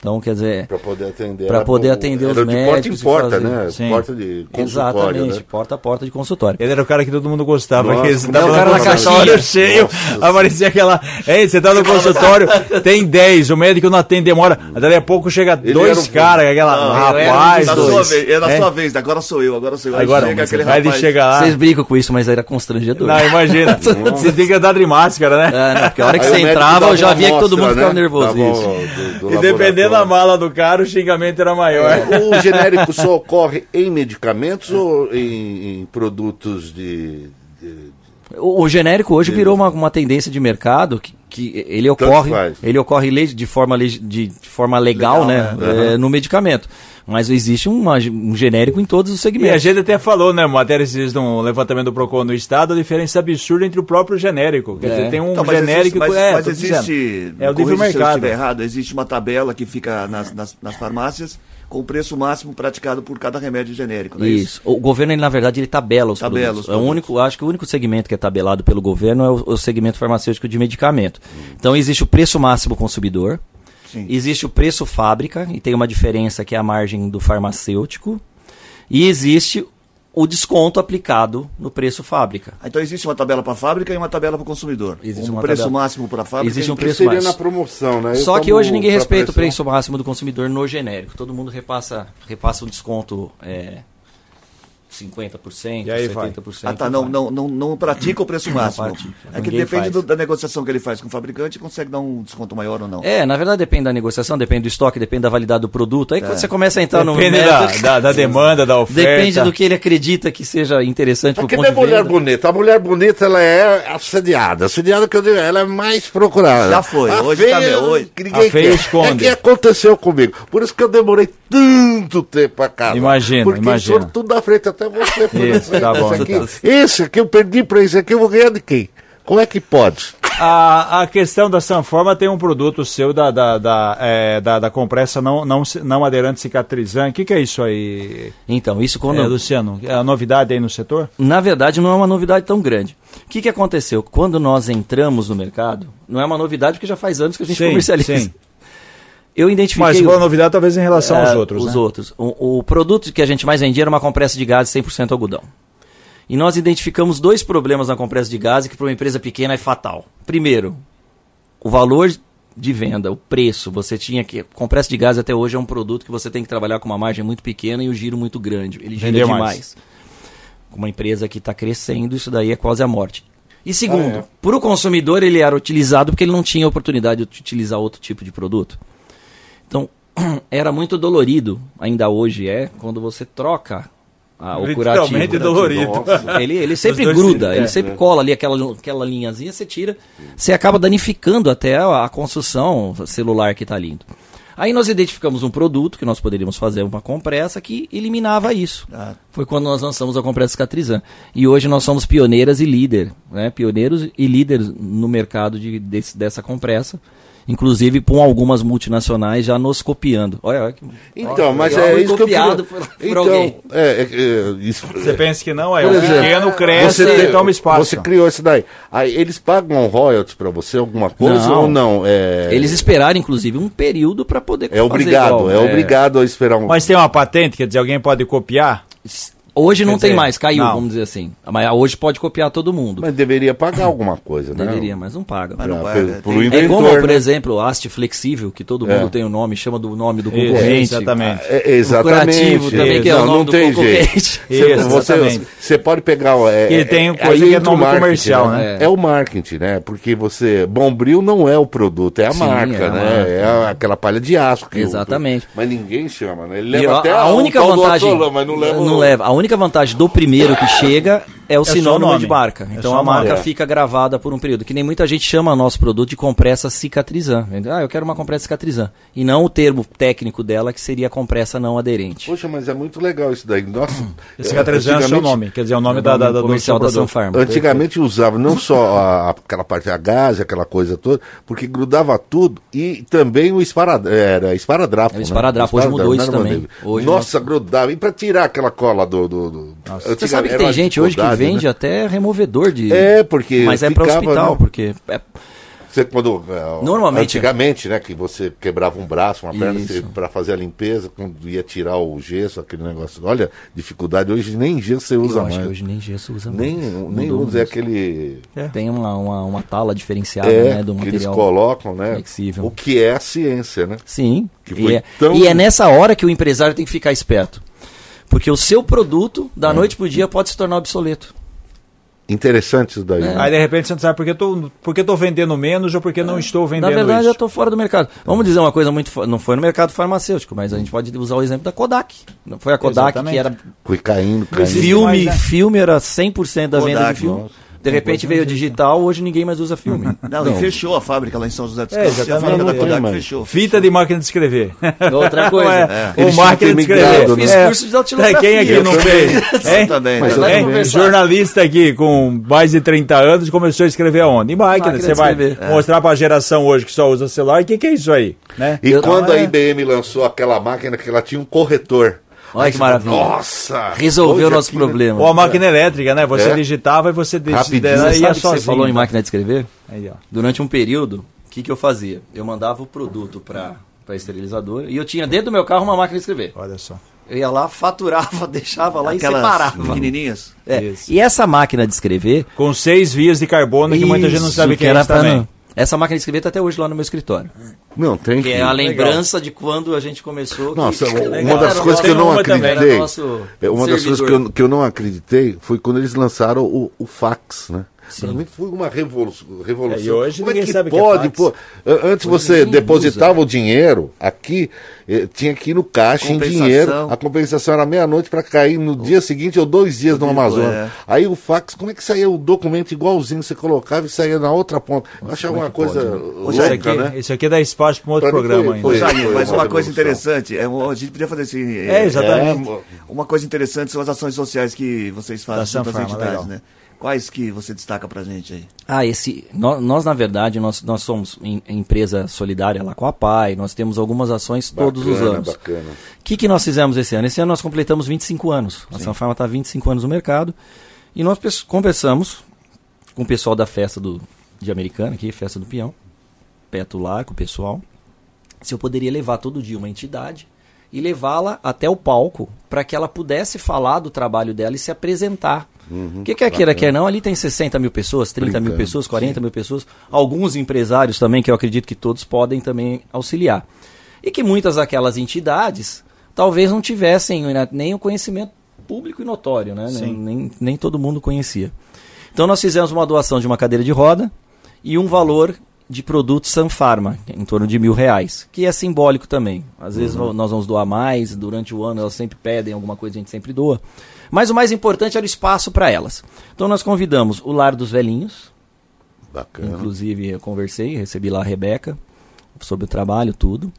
Então, quer dizer. Para poder atender. Para poder atender os médicos. Porta em porta, né? Sim. Porta de consultório. Exatamente, né? porta a porta de consultório. Ele era o cara que todo mundo gostava. Nossa, que você tava o cara na caixinha cheio, Nossa. aparecia aquela. Ei, você tá no consultório, tem 10, o médico não atende, demora. Daí a pouco chega Ele dois um... caras, aquela. Não, rapaz, era, dois. Sua vez, era é? sua vez, agora sou eu, agora sou eu. Agora chega aquele rapaz. Ele chega lá. Vocês brincam com isso, mas era constrangedor. Não, imagina. você tem que andar de máscara, né? É, não, porque a hora que você entrava, eu já via que todo mundo ficava né? nervoso. E da mala do cara o xingamento era maior. É, o genérico só ocorre em medicamentos ou em, em produtos de, de... O, o, genérico hoje virou uma, uma tendência de mercado que, que ele ocorre, ele ocorre de forma, de, de forma legal, legal né, né? É, no medicamento. Mas existe uma, um genérico em todos os segmentos. E a gente até falou, né, matéria esses um levantamento do Procon no estado, a diferença absurda entre o próprio genérico. Quer é. dizer, tem um então, genérico... Existe, mas, é, mas existe, é o livre mercado. Se eu estiver errado, existe uma tabela que fica nas, nas, nas farmácias com o preço máximo praticado por cada remédio genérico, não é isso? isso? O governo, ele, na verdade, ele tabela os tabela produtos. Os produtos. É o único, acho que o único segmento que é tabelado pelo governo é o, o segmento farmacêutico de medicamento. Hum. Então, existe o preço máximo consumidor, Sim. existe o preço fábrica, e tem uma diferença que é a margem do farmacêutico, e existe o desconto aplicado no preço fábrica. Ah, então existe uma tabela para a fábrica e uma tabela para o consumidor. Existe um preço tabela... máximo para a fábrica. Existe um preço seria máximo. na promoção, né? Só que hoje ninguém respeita o preço máximo do consumidor no genérico. Todo mundo repassa, repassa um desconto é, 50%, e aí 70%. Vai. Ah, tá. Não, não, não, não pratica o preço máximo. É que depende do, da negociação que ele faz com o fabricante, consegue dar um desconto maior ou não. É, na verdade depende da negociação, depende do estoque, depende da validade do produto. Aí é. quando você começa a entrar depende no. Depende da, da, da, demanda, da oferta. Depende do que ele acredita que seja interessante para o ponto é mulher bonita. A mulher bonita, ela é assediada. Assediada que eu digo, ela é mais procurada. Já foi. A hoje feia, tá hoje. Ninguém a feia esconde. É que aconteceu comigo. Por isso que eu demorei tanto tempo a casa. Imagina, porque imagina. Porque tudo da frente, até você foi tá bom, esse, aqui, então. esse aqui eu perdi para esse aqui, eu vou ganhar de quem? Como é que pode? A, a questão da Sanforma tem um produto seu da, da, da, é, da, da, compressa não, não, não aderente cicatrizante. O que, que, é isso aí? Então, isso quando. É, Luciano, é a novidade aí no setor? Na verdade, não é uma novidade tão grande. O que, que aconteceu? Quando nós entramos no mercado, não é uma novidade porque já faz anos que a gente sim, comercializa. Sim. Eu identifiquei. Mas foi uma novidade talvez em relação é, aos outros. Os né? outros. O, o, produto que a gente mais vendia era uma compressa de gás 100% algodão. E nós identificamos dois problemas na compressa de gás que para uma empresa pequena é fatal. Primeiro, o valor de venda, o preço. Você tinha que. Compressa de gás até hoje é um produto que você tem que trabalhar com uma margem muito pequena e o um giro muito grande. Ele gira Vender demais. Mais. Com uma empresa que está crescendo, isso daí é quase a morte. E segundo, ah, é. para o consumidor ele era utilizado porque ele não tinha oportunidade de utilizar outro tipo de produto. Então, era muito dolorido, ainda hoje é, quando você troca ah, o curativo. dolorido. Ele, ele sempre gruda, ele é, sempre é. cola ali aquela, aquela linhazinha, você tira, você acaba danificando até a, a construção celular que está ali. Aí nós identificamos um produto que nós poderíamos fazer uma compressa que eliminava isso. Ah. Foi quando nós lançamos a compressa cicatrizante. E hoje nós somos pioneiras e líder, né? pioneiros e líderes no mercado de, desse, dessa compressa. Inclusive com algumas multinacionais já nos copiando. Olha, olha que... Então, mas eu é isso que eu queria... copiado por- por então, alguém. é, é, é, isso... Você pensa que não, é Por o exemplo, pequeno cresce você, e toma espaço. Você criou isso daí. Aí eles pagam royalties pra você, alguma coisa Não. ou não? É, Eles esperaram, inclusive, um período para poder é obrigado, igual. é, obrigado a esperar um... Mas tem uma patente, quer dizer, alguém pode copiar? Hoje não Quer tem dizer, mais, caiu, não. vamos dizer assim. Mas hoje pode copiar todo mundo. Mas deveria pagar alguma coisa, né? Deveria, mas não paga. Mas não pelo- tem- pro É inventor, como, por né? exemplo, o haste flexível, que todo mundo É. tem o nome, chama do nome do concorrente. exatamente. É, O exatamente. curativo também, que é o não, nome não do tem concorrente. jeito. Você, exatamente. você pode pegar. É, E tem é- coisa que é o nome comercial, né? É. o marketing, né? Porque você. Bombril não é o produto, é a Sim, marca, é a né? marca. É aquela palha de aço. que o- Exatamente. mas ninguém chama, né? Ele leva a, até a o única vantagem mas não leva. Única vantagem do primeiro que chega é o o sinônimo nome. de marca. É Então só a o nome. marca É. fica gravada por um período. Que nem muita gente chama nosso produto de compressa cicatrizan. Ah, eu quero uma compressa cicatrizan. E não o termo técnico dela, que seria compressa não aderente. Poxa, mas é muito legal isso daí. Nossa. Cicatrizante é o seu nome, quer dizer, é o nome É o da, da, nome da, do comercial da. Sanfarma. Antigamente usava não só a- aquela parte a gás, aquela coisa toda, porque grudava tudo e também o esparadrapo. Era esparadrapo. É o né? esparadrapo, hoje mudou isso era também. Hoje Nossa, grudava. E pra tirar aquela cola do. do, do... Você sabe que tem gente hoje que vende até removedor de. É, porque Mas é para ficava, hospital, né? porque. é- Você quando é, Normalmente- antigamente, né, que você quebrava um braço, uma perna para fazer a limpeza, quando ia tirar o gesso, aquele negócio. Olha, dificuldade hoje nem gesso você usa eu acho mais. que hoje nem gesso usa Nem, mais. nem Mudou usa é aquele Tem uma, uma, uma tala diferenciada é, né, do que eles material. colocam, né? flexível. O que é a ciência, né? Sim. Que E foi é, tão- e é nessa hora que o empresário tem que ficar esperto. Porque o seu produto, É. da noite pro dia, pode se tornar obsoleto. Interessante isso daí. né? Aí de repente você não sabe por que eu tô, por que eu tô vendendo menos ou por que não estou vendendo Na verdade, isso. eu estou fora do mercado. Vamos dizer uma coisa muito. Não foi no mercado farmacêutico, mas a gente pode usar o exemplo da Kodak. Não foi a Kodak Exatamente. que era. Foi caindo, caindo. Filme, mais, né? filme era 100% da venda Kodak, de filme. nossa. De repente veio digital, hoje ninguém mais usa filme. Não, e fechou a fábrica lá em São José dos É, Campos. a exatamente. fábrica da Não Kodak fechou. Fita de máquina de escrever. Outra coisa. É. Eles O máquina de escrever. migrado, Fiz né? curso de datilografia. Quem aqui não fez? Também, Mas. Jornalista aqui com mais de 30 anos começou a escrever aonde? Em máquina. Máquina Você vai escrever. mostrar pra geração hoje que só usa celular. O que, que é isso aí? Né? E Eu- quando Não, a é. IBM lançou aquela máquina que ela tinha um corretor. Olha que maravilha. Nossa! Resolveu o nosso né? problema. Ou a máquina elétrica, né? Você É. digitava e você de- Você ia sozinho. você falou em máquina de escrever? Aí, ó. Durante um período, o que, que eu fazia? Eu mandava o produto para a esterilizadora e eu tinha dentro do meu carro uma máquina de escrever. Olha só. Eu ia lá, faturava, deixava lá e Aquelas separava. pequenininhas. É, Isso. E essa máquina de escrever. Com seis vias de carbono que muita gente não isso sabe que que é era isso pra também. não- Essa máquina de escrever tá até hoje lá no meu escritório. Não, tem Que que. é a Legal. lembrança de quando a gente começou. Nossa, que uma era das o coisas que eu não acreditei. Era nosso é, Uma das coisas que servidor. eu, que eu não acreditei foi quando eles lançaram o, o fax, né? Pra mim foi uma revolução. revolução. É, e hoje Como é ninguém que sabe o que é pode? fax. pô? Antes você depositava o dinheiro aqui, eh, tinha que ir no caixa em dinheiro. A compensação era meia-noite para cair no dia seguinte ou dois dias no Amazonas. é. Aí o fax, como é que saía o documento igualzinho? Você colocava e saía na outra ponta. Eu achava uma coisa Isso aqui, louca, né? isso aqui dá espaço para um outro Pra programa foi- ainda. foi- Zaguinho, mas uma uma coisa interessante, é, a gente podia fazer assim. É, exatamente. É, Uma coisa interessante são as ações sociais que vocês fazem junto às Sanfarma, entidades, né? Quais que você destaca pra gente aí? Ah, esse. Nós, nós, na verdade, nós, nós somos em- empresa solidária lá com a PAI, nós temos algumas ações todos os Bacana, anos. Bacana. O que, que nós fizemos esse ano? Esse ano nós completamos 25 anos. A Sanfarma está 25 anos no mercado. E nós conversamos com o pessoal da festa do, de Americana, aqui, festa do Peão, perto lá, com o pessoal, se eu poderia levar todo dia uma entidade e levá-la até o palco para que ela pudesse falar do trabalho dela e se apresentar. O que quer queira, quer não, ali tem 60 mil pessoas, 30 mil Brincando, pessoas, 40 mil pessoas, alguns empresários também, que eu acredito que todos podem também auxiliar. E que muitas daquelas entidades talvez não tivessem né, nem o conhecimento público e notório, né? Nem, Sim. nem, nem todo mundo conhecia. Então nós fizemos uma doação de uma cadeira de roda e um valor de produto Sanfarma, em torno de mil reais, que é simbólico também. Às vezes Uhum. nós vamos doar mais, durante o ano elas sempre pedem alguma coisa, a gente sempre doa. Mas o mais importante era o espaço para elas. Então nós convidamos o Lar dos Velhinhos, Bacana. Inclusive, eu conversei, recebi lá a Rebeca sobre o trabalho, tudo.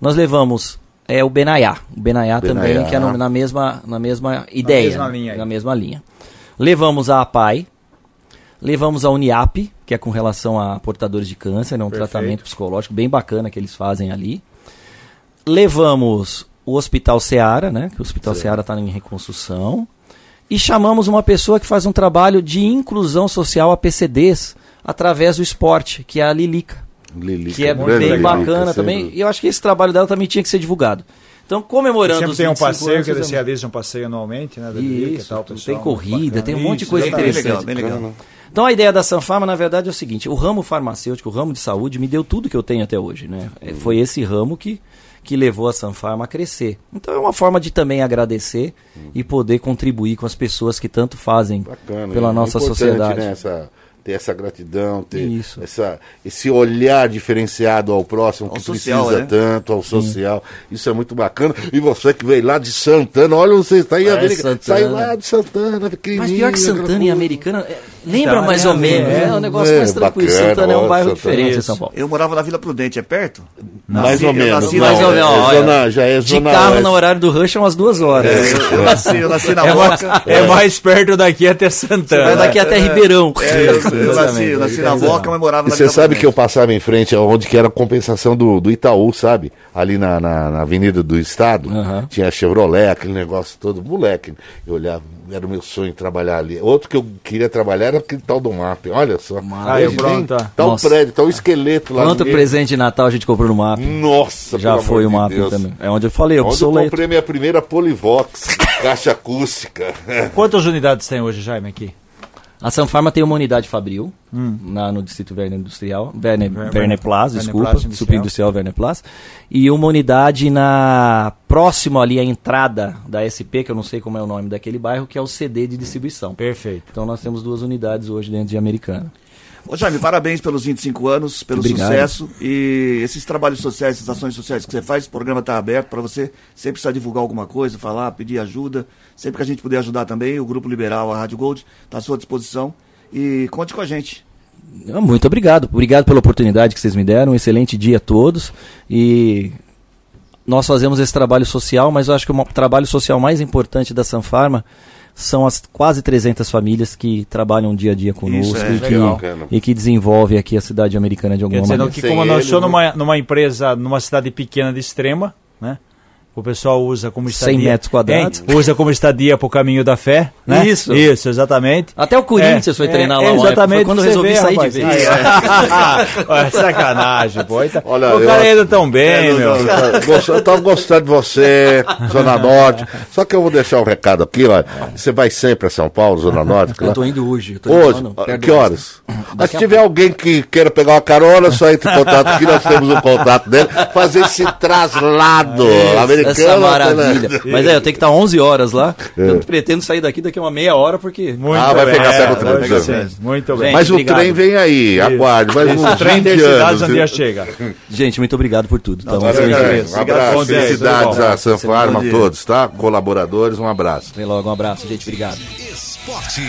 Nós levamos é, o Benaiá. O Benaiá também, que é no- na, mesma, na mesma ideia. mesma linha aí. Na mesma linha. Levamos a APAI. Levamos a Uniap, que é com relação a portadores de câncer, é um Perfeito. tratamento psicológico bem bacana que eles fazem ali. Levamos o Hospital Seara, né? Que o Hospital Seara está em reconstrução. E chamamos uma pessoa que faz um trabalho de inclusão social a PCDs através do esporte, que é a Lilica Lilica, que é bem Lilica, bacana também. dúvida. E eu acho que esse trabalho dela também tinha que ser divulgado. Então, comemorando Sempre os tem um 25 passeio que anos, eles realizam um passeio anualmente, né? da Lilica e Isso, tal, pessoal, tem corrida, bacana. tem um monte de Isso, coisa. Bem legal, interessante. bem legal. Então a ideia da Sanfarma, na verdade, é o seguinte: o ramo farmacêutico, o ramo de saúde, me deu tudo que eu tenho até hoje. Né? É, Foi esse ramo que, que levou a Sanfarma a crescer. Então é uma forma de também agradecer e poder contribuir com as pessoas que tanto fazem Bacana, pela é nossa importante, sociedade. Né, essa, ter essa gratidão, ter Isso. Essa, esse olhar diferenciado ao próximo Ao que social, precisa né? tanto, ao social. Isso é muito bacana. E você que veio lá de Santana, olha, você está aí, É, saiu lá de Santana, pequenininho. Mas pior que Santana e. Americana, é, lembra Então, mais é, ou menos. é, É, um negócio é, mais tranquilo. bacana, Santana é um bairro Santana. diferente Isso. São Paulo. Eu morava na Vila Prudente, é perto? Mais ou eu menos. Mais ou menos, é zona, já é De zona carro oeste. no horário do rush é umas duas horas. É, eu, nasci, eu nasci na É mais, Moca. é mais perto daqui até Santana. Vai daqui até Ribeirão. É, eu, eu nasci, eu nasci na Moca, mas morava na você sabe que eu passava em frente aonde que era a compensação do, do Itaú, sabe? Ali na, na, na Avenida do Estado. Aham. Tinha Chevrolet, aquele negócio todo. Moleque, eu olhava, era o meu sonho trabalhar ali. Outro que eu queria trabalhar era aquele tal do MAP. Olha só. Aí, Hoje pronto, tá. O Nossa. prédio, tá o esqueleto lá. Quanto presente de Natal a gente comprou no MAP? Nossa, Já foi o de MAP Deus. também. É onde eu falei, Onde eu obsoleto. comprei minha primeira Polivox, caixa acústica. Quantas unidades tem hoje, Jaime, aqui? A Sanfarma tem uma unidade Fabril, na, no Distrito Werner Industrial, Werner, Ver- Werner Plaza, Werner desculpa, Plaza Industrial. Superindustrial Werner Plaza, e uma unidade na próximo ali à entrada da SP, que eu não sei como é o nome daquele bairro, que é o CD de distribuição. Perfeito. Então nós temos duas unidades hoje dentro de Americana. Ô Jaime, parabéns pelos 25 anos, pelo Obrigado. sucesso e esses trabalhos sociais, essas ações sociais que você faz, o programa está aberto para você sempre precisar divulgar alguma coisa, falar, pedir ajuda. Sempre que a gente puder ajudar também, o Grupo Liberal, a Rádio Gold, está à sua disposição. E conte com a gente. Ah, Muito obrigado. Obrigado pela oportunidade que vocês me deram. Um excelente dia a todos. E nós fazemos esse trabalho social, mas eu acho que o trabalho social mais importante da Sanfarma são as quase 300 famílias que trabalham dia a dia conosco Isso, é, e, legal. que, e que desenvolvem aqui a cidade americana de alguma Quer dizer, maneira. que como nós somos não- numa, numa empresa, numa cidade pequena de extrema, né? O pessoal usa como 100 estadia. metros quadrados. Hein? Usa como estadia pro caminho da fé, né? Isso. Isso, exatamente. Até o Corinthians foi treinar lá uma época, Exatamente. foi quando resolvi vê, sair rapaz. de vez. Olha, sacanagem, pô. Olha, o cara ainda tão bem, É, meu. Eu tava gostando de você, Zona Norte. Só que eu vou deixar um recado aqui, olha. Você vai sempre a São Paulo, Zona Norte? Eu tô indo hoje. Eu tô Hoje, indo, não, ah, que horas? Mas Daqui se tiver alguém que queira pegar uma carona, só entre em contato aqui, nós temos o contato dele, fazer esse traslado americano. Essa maravilha. né? Mas é, eu tenho que estar 11 horas lá. Eu pretendo sair daqui daqui a uma meia hora, porque. Muito Ah, vai bem. pegar, pega o É, trem, sim. sim. Muito bem. Mas o Obrigado. trem vem aí, aguarde. Esse uns trem 20 densidades anos. um dia chega. Gente, muito obrigado por tudo. Tá? Um excelente dia. Um abraço, felicidades a Sanfarma, todos, tá? Colaboradores, um abraço. Até logo, um abraço, gente. Obrigado. Esporte.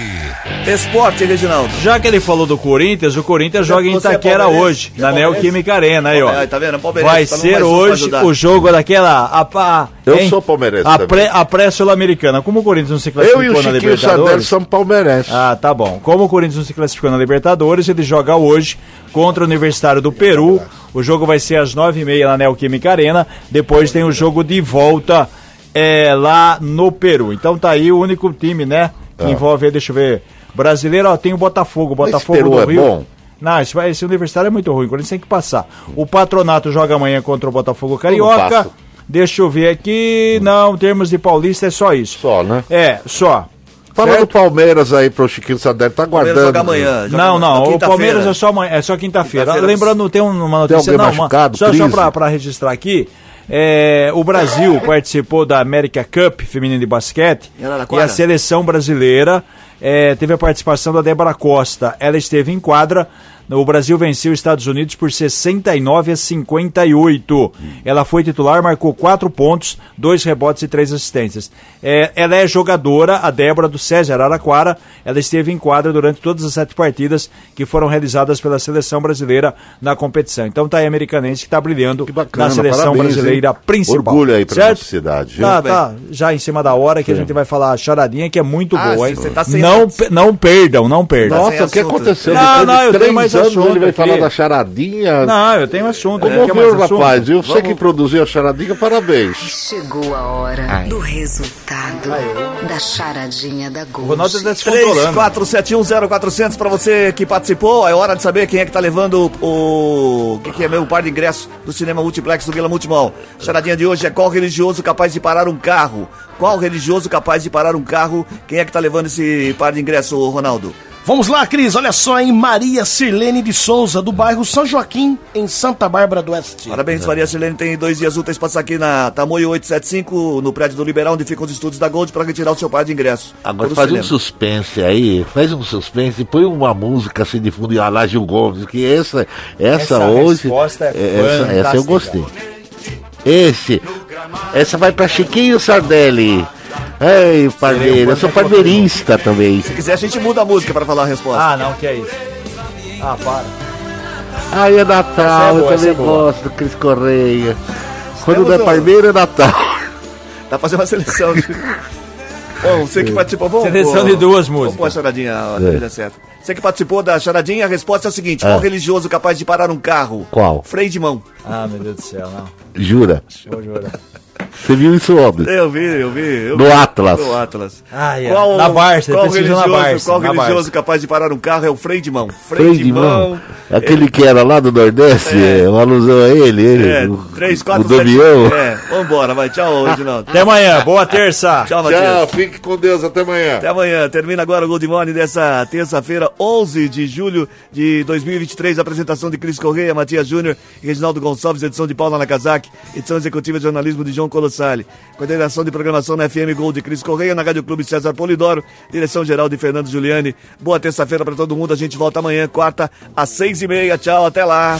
Esporte, Reginaldo. Já que ele falou do Corinthians, o Corinthians joga em é Itaquera palmeirense? hoje, é na? Neoquímica Arena, aí, ó. Aí, tá vendo? É Vai tá ser hoje o jogo daquela. A, a, Eu hein? sou palmeirense A pré, a pré-sul-americana. Como o Corinthians não se Eu classificou e o na Chiquinho Libertadores. Somos palmeirenses. Ah, tá bom. Como o Corinthians não se classificou na Libertadores, ele joga hoje contra o Universitário do Peru. O jogo vai ser às nove e meia na Neoquímica Arena. Depois tem o jogo de volta é, lá no Peru. Então tá aí o único time, né? Que envolve, aí, deixa eu ver. Brasileiro, ó, tem o Botafogo. O Botafogo do é Rio. bom? Não, esse, vai- esse universitário é muito ruim. O Corinthians tem que passar. O Patronato joga amanhã contra o Botafogo Carioca. Deixa eu ver aqui. Não, em termos de Paulista é só isso. Só, né? É, só. Fala Certo? do Palmeiras aí pro Chiquinho Sardelli, tá Palmeiras guardando. joga amanhã. joga Não, não, o. Palmeiras é só, amanhã- é só quinta-feira. Quinta-feira. Lembrando, tem um- uma notícia, alguém não, uma- machucado, só, só pra, pra registrar aqui, é, o Brasil participou da América Cup feminino de basquete e a seleção brasileira é, teve a participação da Débora Costa. Ela esteve em quadra O Brasil venceu os Estados Unidos por 69 a 58. Ela foi titular, marcou quatro pontos, dois rebotes e três assistências. É, ela é jogadora, a Débora do César Araquara. Ela esteve em quadra durante todas as sete partidas que foram realizadas pela seleção brasileira na competição. Então tá aí a americanense que está brilhando bacana, na seleção parabéns, brasileira hein? principal. Orgulho aí pra certo? nossa cidade, viu? Tá, tá, já em cima da hora que a gente vai falar a charadinha que é muito Ah, boa, sim, hein? você tá sem não, não perdam, não perdam. Nossa, o que assunto. aconteceu? Não, não, eu tenho mais anos assunto ele vai aqui. falar da charadinha. Não, eu tenho assunto. Vamos né? Ver, mais assunto? rapaz. Eu sei que produziu a charadinha, parabéns. Chegou a hora do resultado da charadinha da O Ronaldo Gold. se controlando. 34710400 pra você que participou. É hora de saber quem é que tá levando o. O que, que é meu par de ingresso do cinema multiplex do Vila Multimol. A charadinha de hoje é qual religioso capaz de parar um carro? Qual religioso capaz de parar um carro? Quem é que tá levando esse par de ingresso, Ronaldo? Vamos lá, Cris, olha só, em Maria Sirlene de Souza, do bairro São Joaquim, em Santa Bárbara do Oeste. Parabéns, Maria Silene tem dois dias úteis passar aqui na Tamoio 875, no prédio do Liberal, onde ficam os estúdios da Gold, pra retirar o seu par de ingresso. Agora faz um suspense aí, faz um suspense, põe uma música assim de fundo e a lá Gil Gomes, que essa, essa, Essa hoje. resposta é essa, essa eu gostei. Esse, essa vai pra Chiquinho Sardelli. Ei, pardeiro, eu sou pardeirista também. Se quiser, a gente muda a música pra falar a resposta. Ah, não, que é isso. Ah, para. Ai, é Natal, Essa é boa, eu também é gosto do Cris Correia. Quando não é parmeiro, é Natal. Tá fazendo uma seleção. De... Bom, você que participou, vamos Seleção de duas Vamos pôr a músicas. charadinha, a É. trilha certa. Você que participou da charadinha, a resposta é a seguinte: qual religioso capaz de parar um carro? Qual? Freio de mão. Ah, meu Deus do céu, não. Jura? Vou jurar. Você viu isso onde? Eu vi, eu vi. Eu No vi. Atlas. No Atlas. Ah, é. Na Barça, qual religioso, Barça, qual na religioso Barça. capaz de parar um carro é o freio de mão. Freio de mão. Aquele que era lá do Nordeste, É. uma alusão a ele, ele. É, o, 3, o 4, Damião. É, vambora, vai. Tchau, Reginaldo. Até amanhã, boa terça. Tchau, Matias. Tchau, fique com Deus, até amanhã. Até amanhã. Termina agora o Good Morning dessa terça-feira, 11 de julho de 2023. Apresentação de Cris Correia, Matias Júnior e Reginaldo Gonçalves, edição de Paula Nakazaki, edição executiva de jornalismo de João Colossali. Coordenação de programação na FM Gol de Cris Correia, na Rádio Clube César Polidoro, direção geral de Fernando Giuliani. Boa terça-feira para todo mundo. A gente volta amanhã, quarta, às seis e meia. Tchau, até lá.